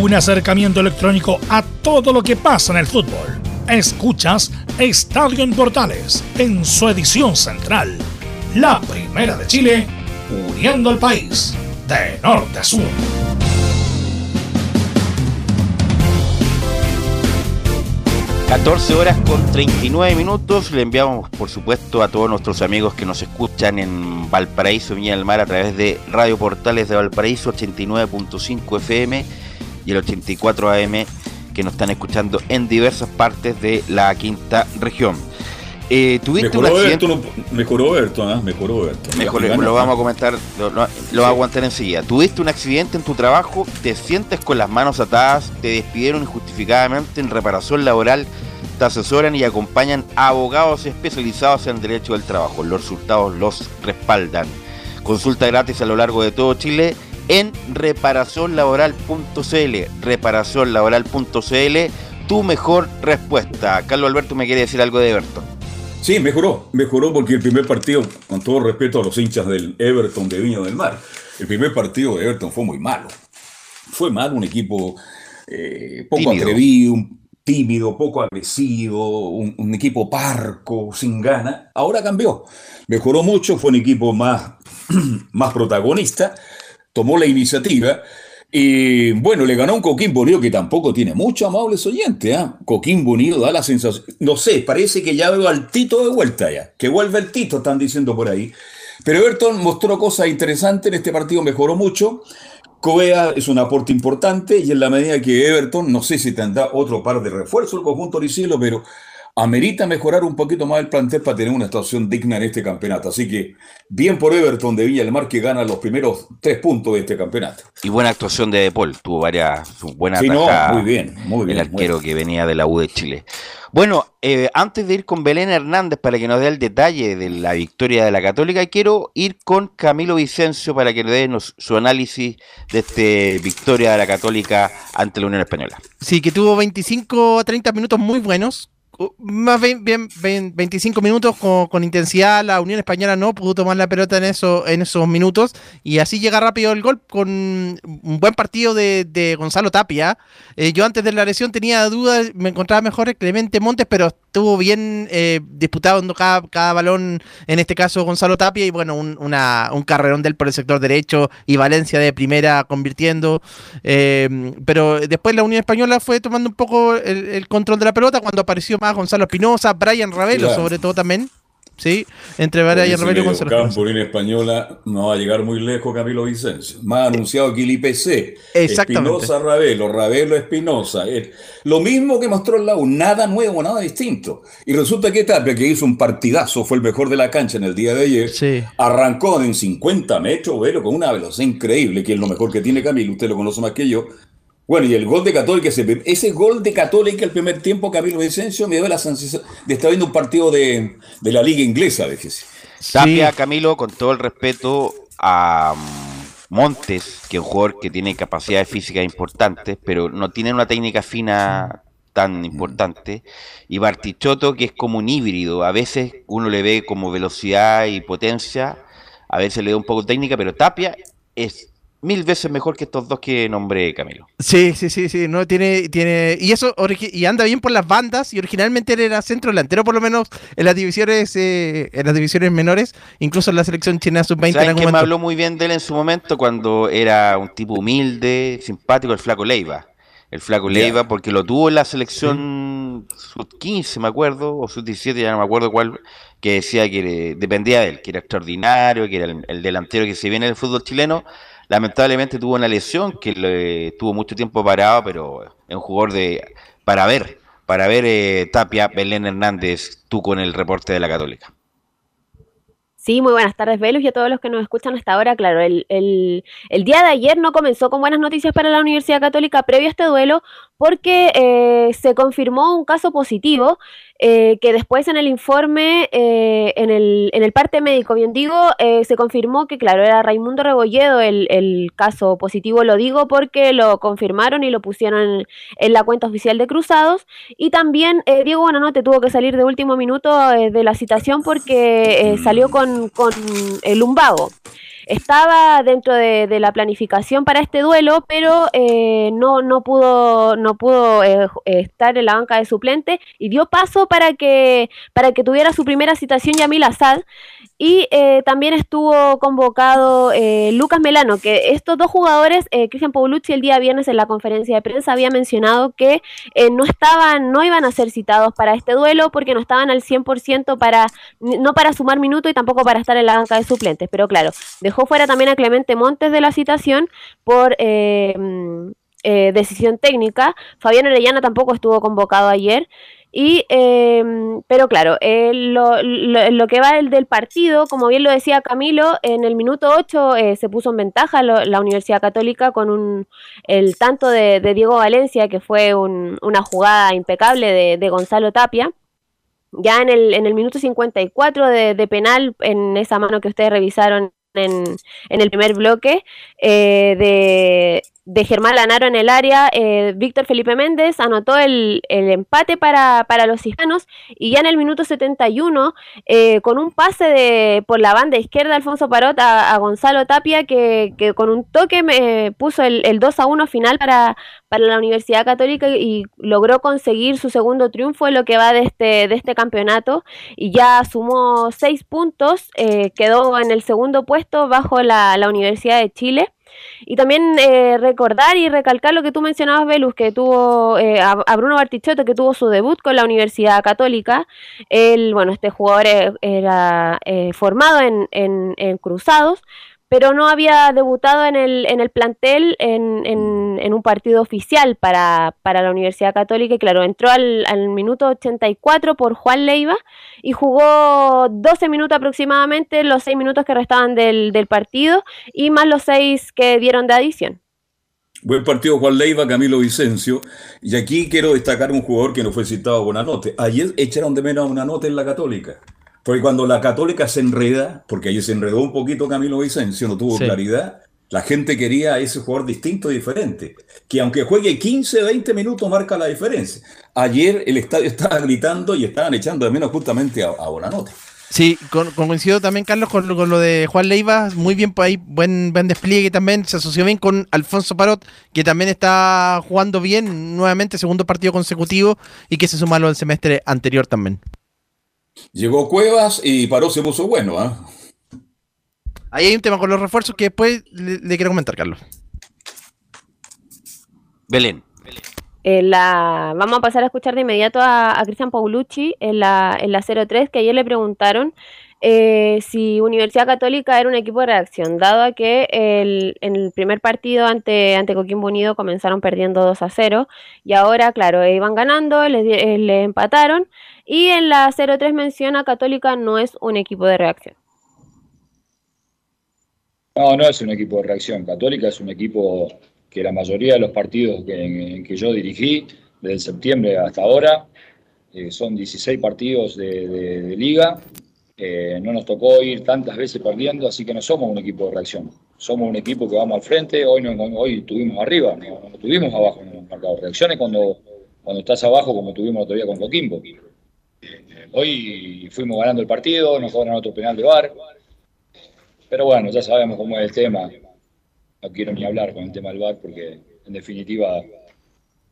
Un acercamiento electrónico a todo lo que pasa en el fútbol. Escuchas Estadio en Portales en su edición central. la primera de Chile, uniendo al país de norte a sur. 14 horas con 39 minutos. Le enviamos, por supuesto, a todos nuestros amigos que nos escuchan en Valparaíso, Viña del Mar, a través de Radio Portales de Valparaíso, 89.5 FM y el 84 AM, que nos están escuchando en diversas partes de la quinta región. Eh, ¿Tuviste mejoró un accidente? mejoró Berto, ¿eh? mejoró Berto. lo vamos a comentar, lo, vamos a aguantar enseguida. Tuviste un accidente en tu trabajo, te sientes con las manos atadas, te despidieron injustificadamente en reparación laboral, te asesoran y acompañan abogados especializados en derecho del trabajo. Los resultados los respaldan. Consulta gratis a lo largo de todo Chile en reparacionlaboral.cl. Reparacionlaboral.cl, tu mejor respuesta. Carlos Alberto me quiere decir algo de Everton. Sí, mejoró, mejoró porque el primer partido, con todo respeto a los hinchas del Everton de Viña del Mar, el primer partido de Everton fue muy malo. Fue malo, un equipo eh, poco atrevido, tímido, poco agresivo, un, equipo parco, sin gana. Ahora cambió, mejoró mucho, fue un equipo más, más protagonista, tomó la iniciativa y bueno, le ganó un Coquimbo Unido que tampoco tiene mucho amables oyentes. ¿eh? Coquimbo Unido da la sensación. No sé, parece que ya veo al Tito de vuelta ya. Que vuelve el Tito, están diciendo por ahí. Pero Everton mostró cosas interesantes en este partido, mejoró mucho. Covea es un aporte importante y en la medida que Everton, no sé si tendrá otro par de refuerzos el conjunto Oricilo, pero amerita mejorar un poquito más el plantel para tener una situación digna en este campeonato. Así que bien por Everton de Villa del Mar que gana los primeros tres puntos de este campeonato. Y buena actuación de De Paul, tuvo varias buenas sí, muy bien, muy bien. El arquero que venía de la U de Chile. Bueno, eh, antes de ir con Belén Hernández para que nos dé el detalle de la victoria de la Católica, quiero ir con Camilo Vicencio para que nos dé su análisis de esta victoria de la Católica ante la Unión Española. Sí, que tuvo 25 a 30 minutos muy buenos, más bien, bien, 25 minutos con, intensidad. La Unión Española no pudo tomar la pelota en, eso, en esos minutos. Y así llega rápido el gol con un buen partido de, Gonzalo Tapia. Eh, yo antes de la lesión tenía dudas, me encontraba mejor Clemente Montes, pero estuvo bien eh, disputado cada, cada balón, en este caso Gonzalo Tapia. Y bueno, un, una, un carrerón del por el sector derecho y Valencia de primera convirtiendo. Eh, pero después la Unión Española fue tomando un poco el, el control de la pelota cuando apareció más Gonzalo Espinosa, Brian Ravelo sobre todo también. Sí, entre Brian Ravelo y Gonzalo en española no va a llegar muy lejos Camilo Vicencio. Más anunciado que el IPC. Espinosa Ravelo, Ravelo Espinosa. Lo mismo que mostró el lado, nada nuevo, nada distinto. Y resulta que Tapia, que hizo un partidazo, fue el mejor de la cancha en el día de ayer, arrancó en 50 metros, pero con una velocidad increíble, que es lo mejor que tiene Camilo, usted lo conoce más que yo, bueno, y el gol de Católica, ese, ese gol de Católica el primer tiempo, Camilo Vicencio, me dio la sensación de estar viendo un partido de, la liga inglesa, fíjese. Tapia, Camilo, con todo el respeto a mm, Montes, que es un jugador que tiene capacidades físicas importantes, pero no tiene una técnica fina tan importante. Y Bartichotto, que es como un híbrido. A veces uno le ve como velocidad y potencia, a veces le da un poco de técnica, pero Tapia es mil veces mejor que estos dos que nombré Camilo. Sí, sí, sí, sí, no tiene tiene y eso y anda bien por las bandas y originalmente él era centro delantero por lo menos en las divisiones eh, en las divisiones menores, incluso en la selección china sub-20 ¿Saben que me habló muy bien de él en su momento cuando era un tipo humilde, simpático, el flaco Leiva. El flaco Leiva porque lo tuvo en la selección sub-15, me acuerdo, o sub-17, ya no me acuerdo cuál, que decía que dependía de él, que era extraordinario, que era el, el delantero que se viene del fútbol chileno Lamentablemente tuvo una lesión que le, tuvo mucho tiempo parado, pero es un jugador de para ver, para ver eh, Tapia, Belén Hernández, tú con el reporte de la Católica. Sí, muy buenas tardes, Velus, y a todos los que nos escuchan hasta ahora. Claro, el, el, día de ayer no comenzó con buenas noticias para la Universidad Católica previo a este duelo, porque eh, se confirmó un caso positivo eh, que después en el informe, eh, en, el, en el parte médico, bien digo, se confirmó que, claro, era Raimundo Rebolledo el, el, caso positivo, lo digo porque lo confirmaron y lo pusieron en, la cuenta oficial de Cruzados. Y también Diego Buenanote tuvo que salir de último minuto de la citación porque salió con, con el lumbago. Estaba dentro de, la planificación para este duelo, pero eh, no, no pudo, no pudo eh, estar en la banca de suplente y dio paso para que, para que tuviera su primera citación Yamil Assad. Y eh, también estuvo convocado eh, Lucas Melano, que estos dos jugadores, eh, Cristian Paulucci el día viernes en la conferencia de prensa había mencionado que no estaban, no iban a ser citados para este duelo porque no estaban al 100% para, no para sumar minutos y tampoco para estar en la banca de suplentes. Pero claro, dejó fuera también a Clemente Montes de la citación por mm, decisión técnica. Fabián Orellana tampoco estuvo convocado ayer. Y, em, pero claro, lo, lo, que va el del partido, como bien lo decía Camilo, en el minuto 8 eh, se puso en ventaja la Universidad Católica con un, el tanto de, Diego Valencia, que fue una jugada impecable de, Gonzalo Tapia. Ya en el, en el minuto 54 de, de penal, en esa mano que ustedes revisaron en, en, el primer bloque eh, de, de Germán Lanaro en el área, eh, Víctor Felipe Méndez anotó el, empate para, los hispanos y ya en el minuto 71, eh, con un pase de, por la banda izquierda Alfonso Parot a, Gonzalo Tapia, que, con un toque me puso el, 2 a 1 final para, para la Universidad Católica y logró conseguir su segundo triunfo en lo que va de este, de este campeonato y ya sumó seis puntos, eh, quedó en el segundo puesto bajo la, la Universidad de Chile. Y también eh, recordar y recalcar lo que tú mencionabas, Velus, que tuvo eh, a, Bruno Bartichotto, que tuvo su debut con la Universidad Católica. Él, bueno, este jugador eh, era formado en, en, en Cruzados, pero no había debutado en el, en el plantel en, en, un partido oficial para, para, la Universidad Católica y claro, entró al, al, minuto 84 por Juan Leiva y jugó 12 minutos aproximadamente, los 6 minutos que restaban del, del partido y más los 6 que dieron de adición. Buen partido Juan Leiva, Camilo Vicencio. Y aquí quiero destacar un jugador que no fue citado nota. Ayer echaron de menos una nota en la Católica. Porque cuando la católica se enreda, porque ahí se enredó un poquito Camilo Vicencio, no tuvo claridad, la gente quería a ese jugador distinto, diferente, que aunque juegue 15, 20 minutos marca la diferencia. Ayer el estadio estaba gritando y estaban echando de menos justamente a, a Bonanote. Sí, coincido también, Carlos, con, lo de Juan Leiva. Muy bien por ahí, buen, buen despliegue también. Se asoció bien con Alfonso Parot, que también está jugando bien nuevamente, segundo partido consecutivo y que se sumó al semestre anterior también. Llegó Cuevas y Paró se puso bueno. ¿ah? Ahí hay un tema con los refuerzos que después le, quiero comentar, Carlos. Belén. la, vamos a pasar a escuchar de inmediato a, Cristian Paulucci en la, en la 03, que ayer le preguntaron eh, si Universidad Católica era un equipo de reacción, dado a que el, en el primer partido ante, ante Coquimbo Unido comenzaron perdiendo 2 a 0 y ahora, claro, iban ganando, les, eh, les empataron y en la 03 menciona Católica no es un equipo de reacción. No, no es un equipo de reacción. Católica es un equipo que la mayoría de los partidos que, yo dirigí, desde septiembre hasta ahora, eh, son 16 partidos de liga eh, no nos tocó ir tantas veces perdiendo, así que no somos un equipo de reacción. Somos un equipo que vamos al frente. Hoy no, hoy estuvimos arriba, no, no estuvimos abajo en hemos marcado. Reacciones cuando, cuando estás abajo, como tuvimos otro día con Coquimbo. Hoy fuimos ganando el partido, nos cobran otro penal de bar. Pero bueno, ya sabemos cómo es el tema. No quiero ni hablar con el tema del bar porque, en definitiva,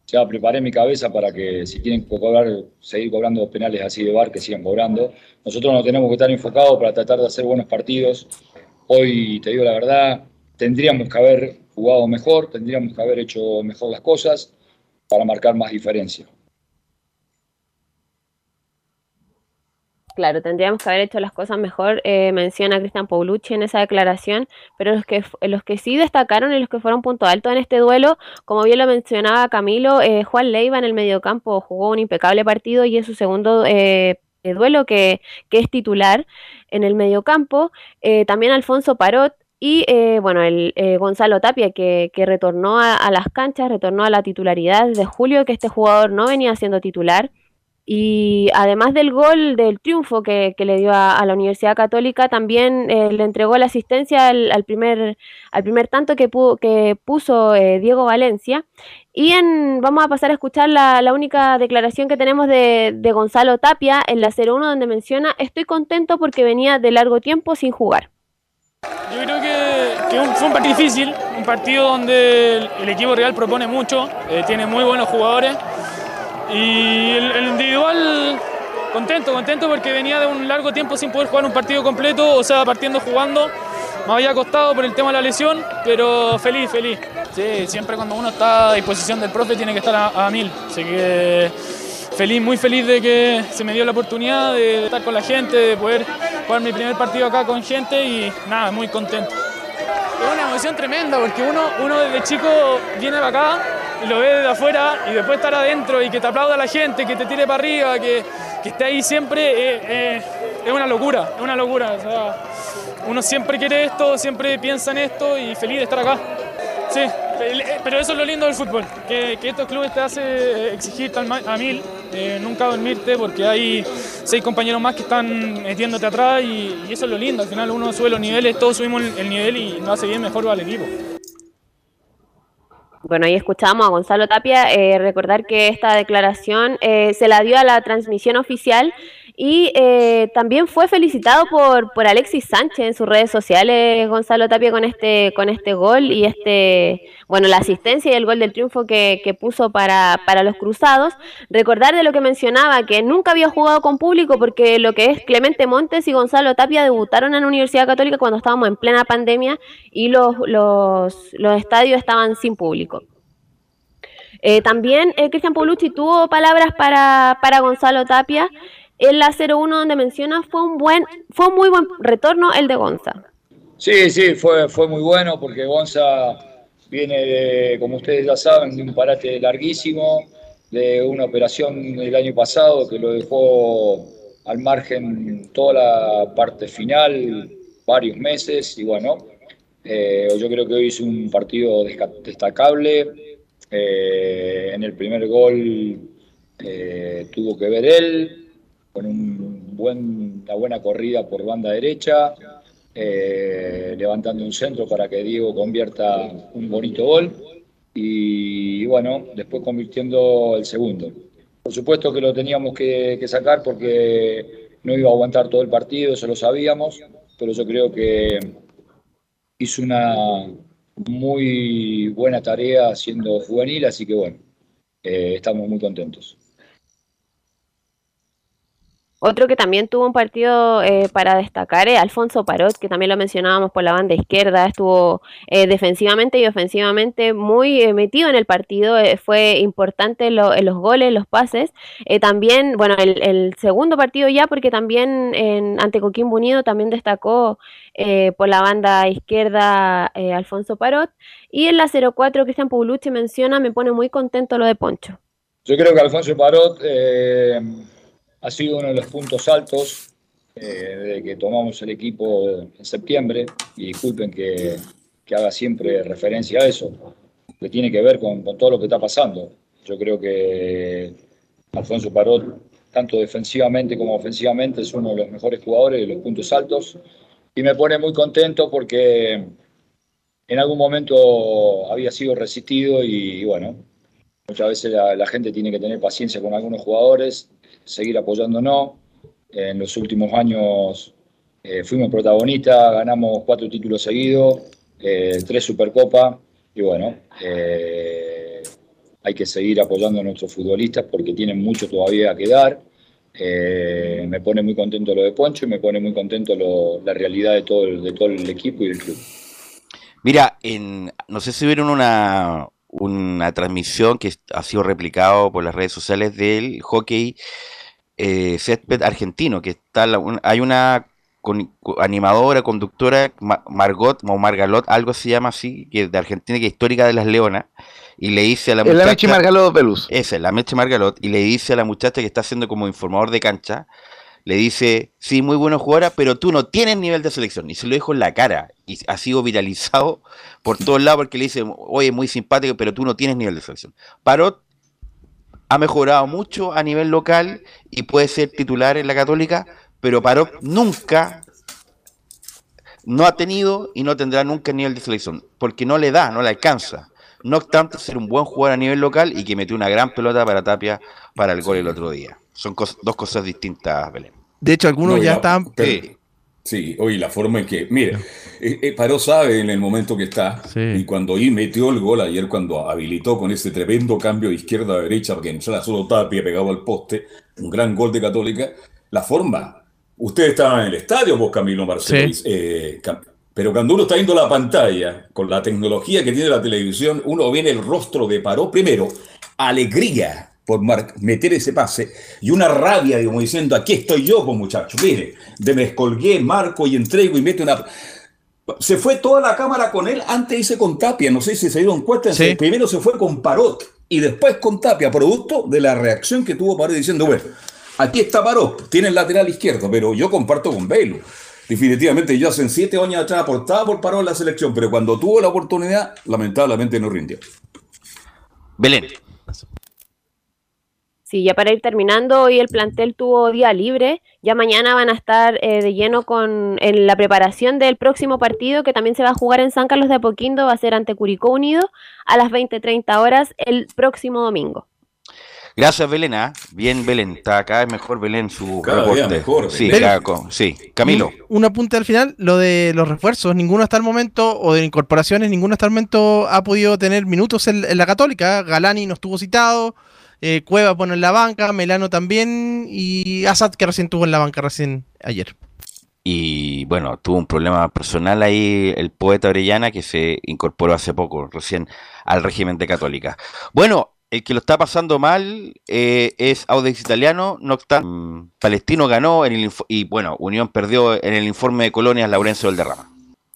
ya preparé mi cabeza para que si tienen que cobrar, seguir cobrando penales así de bar, que sigan cobrando. Nosotros no tenemos que estar enfocados para tratar de hacer buenos partidos. Hoy, te digo la verdad, tendríamos que haber jugado mejor, tendríamos que haber hecho mejor las cosas para marcar más diferencia. Claro, tendríamos que haber hecho las cosas mejor, eh, menciona Cristian Paulucci en esa declaración, pero los que, los que sí destacaron y los que fueron punto alto en este duelo, como bien lo mencionaba Camilo, eh, Juan Leiva en el mediocampo jugó un impecable partido y es su segundo eh, duelo que, es titular en el mediocampo. también Alfonso Parot y bueno, el Gonzalo Tapia que, retornó a, a, las canchas, retornó a la titularidad de julio, que este jugador no venía siendo titular. Y además del gol del triunfo que, le dio a, la Universidad Católica, también eh, le entregó la asistencia al, primer, al primer tanto que, que puso eh, Diego Valencia. Y en, vamos a pasar a escuchar la, única declaración que tenemos de, de, Gonzalo Tapia en la 01, donde menciona: Estoy contento porque venía de largo tiempo sin jugar. Yo creo que, fue un partido difícil, un partido donde el, equipo real propone mucho, eh, tiene muy buenos jugadores y el, individual contento, contento porque venía de un largo tiempo sin poder jugar un partido completo, o sea, partiendo jugando. Me había costado por el tema de la lesión, pero feliz, feliz. Sí, siempre cuando uno está a disposición del profe tiene que estar a, a mil. Así que feliz, muy feliz de que se me dio la oportunidad de estar con la gente, de poder jugar mi primer partido acá con gente y nada, muy contento. Es una emoción tremenda porque uno, uno desde chico viene para acá y lo ve desde afuera y después estar adentro y que te aplauda la gente, que te tire para arriba, que, que esté ahí siempre, eh, eh, es una locura, es una locura. uno siempre quiere esto, siempre piensa en esto y feliz de estar acá. Sí, pero eso es lo lindo del fútbol, que, estos clubes te hacen exigir a mil, eh, nunca dormirte porque hay seis compañeros más que están metiéndote atrás y, eso es lo lindo, al final uno sube los niveles, todos subimos el, nivel y nos hace bien mejor al equipo. Bueno, ahí escuchamos a Gonzalo Tapia eh, recordar que esta declaración eh, se la dio a la transmisión oficial y eh, también fue felicitado por, por Alexis Sánchez en sus redes sociales, Gonzalo Tapia, con este, con este gol y este, bueno, la asistencia y el gol del triunfo que, que puso para, para los cruzados. Recordar de lo que mencionaba, que nunca había jugado con público porque lo que es Clemente Montes y Gonzalo Tapia debutaron en la Universidad Católica cuando estábamos en plena pandemia y los, los, los estadios estaban sin público. Eh, también eh, Cristian Paulucci tuvo palabras para, para Gonzalo Tapia en la 01 donde menciona fue un buen, fue un muy buen retorno el de Gonza. Sí, sí, fue, fue muy bueno porque Gonza viene de, como ustedes ya saben, de un parate larguísimo, de una operación el año pasado que lo dejó al margen toda la parte final, varios meses, y bueno, eh, yo creo que hoy hizo un partido destacable. Eh, en el primer gol eh, tuvo que ver él, con un buen, una buena corrida por banda derecha, eh, levantando un centro para que Diego convierta un bonito gol y, bueno, después convirtiendo el segundo. Por supuesto que lo teníamos que, sacar porque no iba a aguantar todo el partido, eso lo sabíamos, pero yo creo que hizo una muy buena tarea siendo juvenil, así que bueno, eh, estamos muy contentos. Otro que también tuvo un partido eh, para destacar es Alfonso Parot, que también lo mencionábamos por la banda izquierda, estuvo eh, defensivamente y ofensivamente muy eh, metido en el partido, fue importante en los goles, los pases. también, bueno, el, segundo partido ya, porque también ante Coquimbo Unido también destacó por la banda izquierda Alfonso Parot. Y en la 04, Cristian Paulucci menciona, me pone muy contento lo de Poncho. Yo creo que Alfonso Parot ha sido uno de los puntos altos eh, que tomamos el equipo en septiembre, y disculpen que, haga siempre referencia a eso, que tiene que ver con, todo lo que está pasando. Yo creo que Alfonso Parot, tanto defensivamente como ofensivamente, es uno de los mejores jugadores de los puntos altos, y me pone muy contento porque en algún momento había sido resistido y, bueno, muchas veces la, gente tiene que tener paciencia con algunos jugadores seguir apoyándonos. En los últimos años eh, fuimos protagonistas, ganamos cuatro títulos seguidos, eh, tres Supercopas y bueno, eh, hay que seguir apoyando a nuestros futbolistas porque tienen mucho todavía que dar. me pone muy contento lo de Poncho y me pone muy contento la realidad de todo, el, de todo el equipo y el club. Mira, en, no sé si vieron una, una transmisión que ha sido replicado por las redes sociales del hockey eh, césped argentino, que está hay una animadora, conductora, Margot o Margalot, algo se llama así, que de Argentina, que es histórica de las Leonas, y le dice a la muchacha... La Meche Margalot Pelus. Esa, la Meche Margalot, y le dice a la muchacha que está haciendo como informador de cancha, le dice, sí, muy buena jugadora, pero tú no tienes nivel de selección. Y se lo dijo en la cara. Y ha sido viralizado por todos lados porque le dice, oye, muy simpático, pero tú no tienes nivel de selección. Parot ha mejorado mucho a nivel local y puede ser titular en la Católica, pero Parot nunca no ha tenido y no tendrá nunca nivel de selección, porque no le da, no le alcanza. No obstante, ser un buen jugador a nivel local y que metió una gran pelota para Tapia para el gol el otro día. Son dos cosas distintas, Belén. De hecho, algunos ya están... Sí, oye, la forma en que, mire, eh, eh, Paró sabe en el momento que está, y cuando ahí metió el gol ayer, cuando habilitó con ese tremendo cambio de izquierda a derecha, porque era solo Tapia pegado al poste, un gran gol de Católica, la forma. Usted estaba en el estadio, vos Camilo Marcelo, eh, pero cuando uno está viendo la pantalla, con la tecnología que tiene la televisión, uno ve el rostro de Paró primero, alegría, por meter ese pase y una rabia, como diciendo, aquí estoy yo, pues muchachos, mire, de me escolgué, marco y entrego y mete una... Se fue toda la cámara con él, antes hice con Tapia, no sé si se dieron cuenta, primero se fue con Parot y después con Tapia, producto de la reacción que tuvo Parot diciendo, bueno, aquí está Parot, tiene el lateral izquierdo, pero yo comparto con Velo. Definitivamente yo hace siete años atrás aportaba por Parot en la selección, pero cuando tuvo la oportunidad, lamentablemente no rindió. Belén. Sí, ya para ir terminando, hoy el plantel tuvo día libre, ya mañana van a estar eh, de lleno con en la preparación del próximo partido que también se va a jugar en San Carlos de Apoquindo, va a ser ante Curicó Unido a las 20.30 horas el próximo domingo. Gracias, Belén. ¿ah? Bien, Belén. Está cada vez mejor Belén su cada reporte. mejor, sí, sí, Camilo. Un, apunte al final, lo de los refuerzos. Ninguno hasta el momento, o de incorporaciones, ninguno hasta el momento ha podido tener minutos en, en la Católica. Galani no estuvo citado. Eh, Cueva pone en la banca, Melano también y Assad que recién tuvo en la banca recién ayer. Y bueno, tuvo un problema personal ahí el poeta Orellana que se incorporó hace poco, recién al régimen de católica. Bueno, el que lo está pasando mal eh, es Audex Italiano, no está, mm, Palestino ganó en el, y bueno, Unión perdió en el informe de colonias Laurencio del Derrama.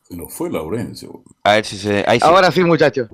No fue Laurencio. A ver si se. Ahora sí, muchachos.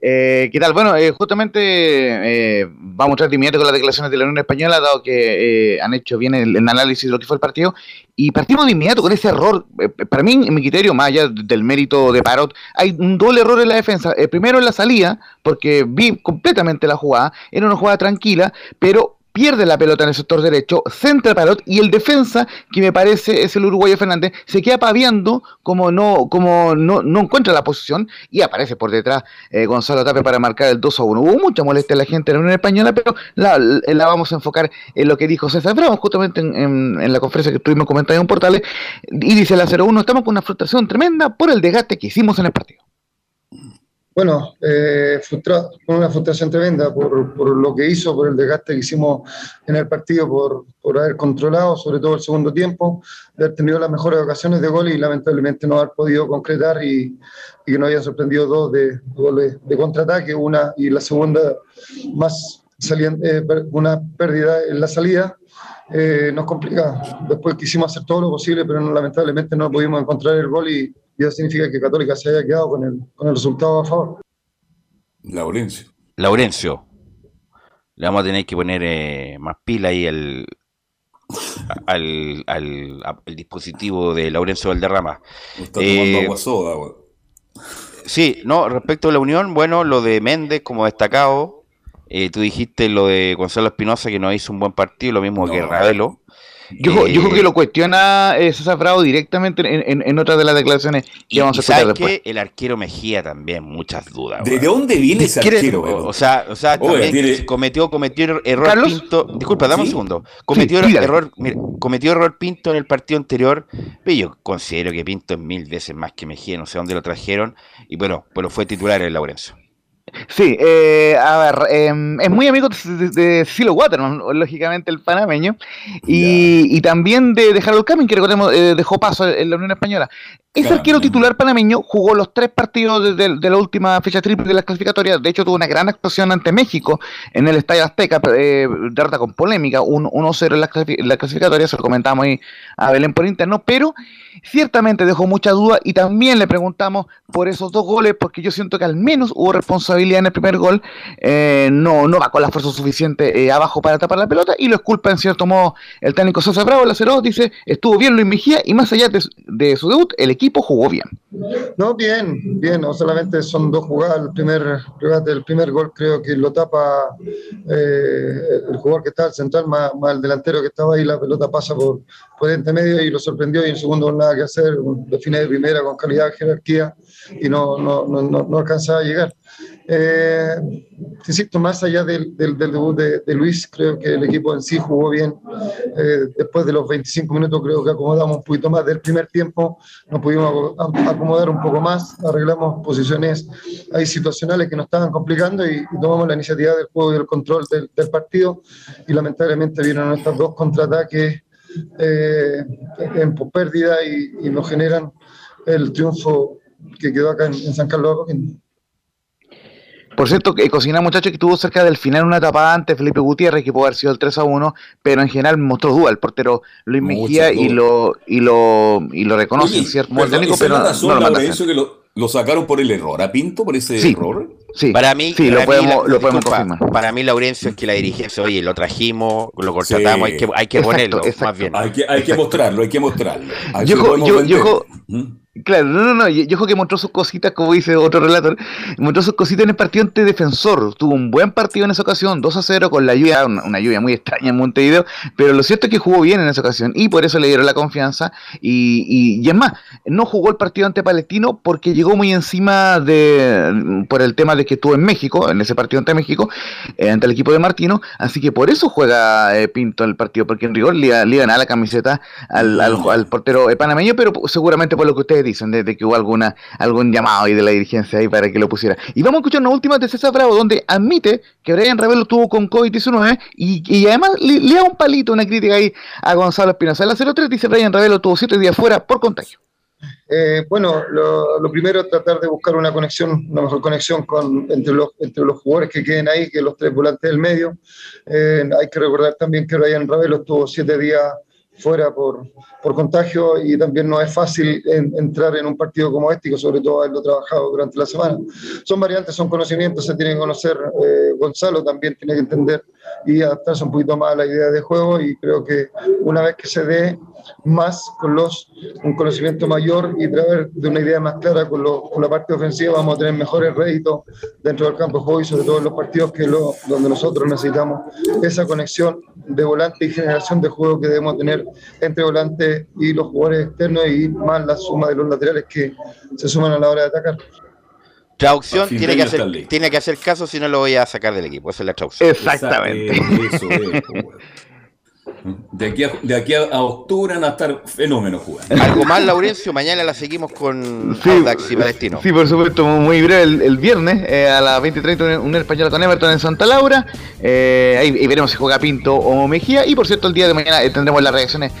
Eh, ¿Qué tal? Bueno, eh, justamente eh, vamos a entrar de inmediato con las declaraciones de la Unión Española, dado que eh, han hecho bien el, análisis de lo que fue el partido. Y partimos de inmediato con ese error. para mí, en mi criterio, más allá del mérito de Parot, hay un doble error en la defensa. primero en la salida, porque vi completamente la jugada. Era una jugada tranquila, pero pierde la pelota en el sector derecho, centra Parot y el defensa, que me parece es el uruguayo Fernández, se queda paviando como no, como no, no encuentra la posición y aparece por detrás eh, Gonzalo Tape para marcar el 2 a 1. Hubo mucha molestia en la gente en la Unión Española, pero la, la, vamos a enfocar en lo que dijo César Bravo, justamente en, en, la conferencia que estuvimos comentando en Portales, y dice la 0-1, estamos con una frustración tremenda por el desgaste que hicimos en el partido. Bueno, eh, con una frustración tremenda por, por, lo que hizo, por el desgaste que hicimos en el partido, por, por haber controlado, sobre todo el segundo tiempo, de haber tenido las mejores ocasiones de gol y lamentablemente no haber podido concretar y, y que nos hayan sorprendido dos de, goles de contraataque, una y la segunda más saliendo, eh, una pérdida en la salida. Eh, nos complica. Después quisimos hacer todo lo posible, pero lamentablemente no pudimos encontrar el gol y, y eso significa que Católica se haya quedado con el, con el resultado a favor. Laurencio. Laurencio. Le vamos a tener que poner eh, más pila ahí al, al, al, dispositivo de Laurencio Valderrama. Está tomando eh, agua soda, Sí, no, respecto a la unión, bueno, lo de Méndez como destacado, eh, tú dijiste lo de Gonzalo Espinosa que no hizo un buen partido, lo mismo que Ravelo. Yo, yo, creo que lo cuestiona eh, César Bravo directamente en, en, otra de las declaraciones que vamos a escuchar después. Que el arquero Mejía también, muchas dudas. ¿De, dónde viene ese arquero? O, sea, o sea cometió, cometió error Pinto. Disculpa, dame un segundo. Cometió, error, cometió error Pinto en el partido anterior. Pero yo considero que Pinto es mil veces más que Mejía, no sé dónde lo trajeron. Y bueno, pero fue titular en Laurencio. Sí, eh, a ver, em, es muy amigo de, Silo Waterman, lógicamente el panameño, y, también de, de Harold Camin, que recordemos eh, dejó paso en la Unión Española. Ese arquero titular panameño jugó los tres partidos de, la última fecha triple de las clasificatorias. De hecho, tuvo una gran actuación ante México en el Estadio Azteca, eh, derrota con polémica, 1-0 en la, clasificatoria. Se lo comentamos ahí a Belén por interno, pero ciertamente dejó mucha duda y también le preguntamos por esos dos goles, porque yo siento que al menos hubo responsabilidad en el primer gol. Eh, no, no va con la fuerza suficiente eh, abajo para tapar la pelota y lo esculpa en cierto modo el técnico Sosa Bravo. El acero dice: estuvo bien Luis Mejía y más allá de, de su debut, el equipo jugó bien. No, bien, bien, no solamente son dos jugadas, el primer, el primer gol creo que lo tapa eh, el jugador que está al central, más, el delantero que estaba ahí, la pelota pasa por, por entre medio y lo sorprendió y en segundo nada que hacer, define de primera con calidad, jerarquía y no, no, no, no alcanzaba a llegar. Eh, insisto, más allá del, del, debut de, Luis, creo que el equipo en sí jugó bien. Eh, después de los 25 minutos creo que acomodamos un poquito más. Del primer tiempo, nos pudimos acomodar un poco más, arreglamos posiciones ahí situacionales que nos estaban complicando y, tomamos la iniciativa del juego y el control del, del partido. Y lamentablemente vieron estos dos contraataques eh, en pérdida y, y, nos generan el triunfo que quedó acá en, San Carlos por cierto, que Cocina Muchacho que estuvo cerca del final una etapa antes, Felipe Gutiérrez, que pudo haber sido el 3 a 1, pero en general mostró duda el portero Luis Mejía y lo, y lo y lo reconoce cierto modo técnico, pero no lo manda que lo, lo, sacaron por el error, ¿a Pinto por ese error? Sí, para mí, sí, lo, podemos, lo podemos confirmar. Para mí, Laurencio, es que la dirigencia, oye, lo trajimos, lo contratamos, hay que, hay que ponerlo, más bien. Hay que, hay que mostrarlo, hay que mostrarlo. yo, yo, yo, Claro, no, no, no. Yo, yo creo que mostró sus cositas, como dice otro relator, mostró sus cositas en el partido ante defensor. Tuvo un buen partido en esa ocasión, 2 a 0 con la lluvia, una, lluvia muy extraña en Montevideo, pero lo cierto es que jugó bien en esa ocasión y por eso le dieron la confianza. Y, y, es más, no jugó el partido ante Palestino porque llegó muy encima de, por el tema de que estuvo en México, en ese partido ante México, eh, ante el equipo de Martino. Así que por eso juega eh, Pinto el partido, porque en rigor le, le a la camiseta al, al, al portero panameño, pero seguramente por lo que ustedes dicen, de, que hubo alguna, algún llamado ahí de la dirigencia ahí para que lo pusiera. Y vamos a escuchar una última de César Bravo, donde admite que Brian Ravelo tuvo con COVID-19 y, y, además le, da un palito, una crítica ahí a Gonzalo Espinosa. La 03 dice Brian Ravelo tuvo siete días fuera por contagio. Eh, bueno, lo, primero es tratar de buscar una conexión, una mejor conexión con, entre, los, entre los jugadores que queden ahí, que los tres volantes del medio. Eh, hay que recordar también que Brian Ravelo estuvo siete días fuera por, por contagio y también no es fácil entrar en un partido como este, sobre todo haberlo trabajado durante la semana. Son variantes, son conocimientos, se tienen que conocer. Eh, Gonzalo también tiene que entender y adaptarse un poquito más a la idea de juego y creo que una vez que se dé más con los un conocimiento mayor y traer de una idea más clara con, con la parte ofensiva vamos a tener mejores réditos dentro del campo de juego y sobre todo en los partidos que lo, donde nosotros necesitamos esa conexión de volante y generación de juego que debemos tener entre volante y los jugadores externos y más la suma de los laterales que se suman a la hora de atacar. Traducción tiene que, hacer, tiene que hacer caso si no lo voy a sacar del equipo. Esa es la traducción. Exactamente. de aquí, a, de aquí a, octubre van a estar fenómenos jugando. Algo más, Laurencio. Mañana la seguimos con sí, y Palestino. Sí, por supuesto, muy breve. El, viernes eh, a las 20.30 un español con Everton en Santa Laura. Eh, ahí, veremos si juega Pinto o Mejía. Y por cierto, el día de mañana eh, tendremos las reacciones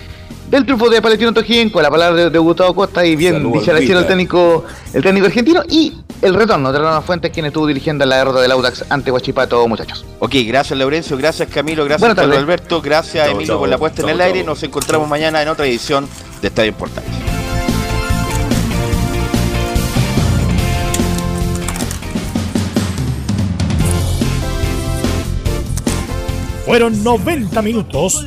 del triunfo de Palestino Tojín con la palabra de, Gustavo Costa y bien dijera el técnico, el técnico argentino y el retorno de Ronald Fuentes quien estuvo dirigiendo la derrota del Audax ante Huachipato, muchachos. Ok, gracias Laurencio, gracias Camilo, gracias Carlos Alberto, gracias Emilio por la puesta en el aire. Nos encontramos mañana en otra edición de Estadio Importante. Fueron 90 minutos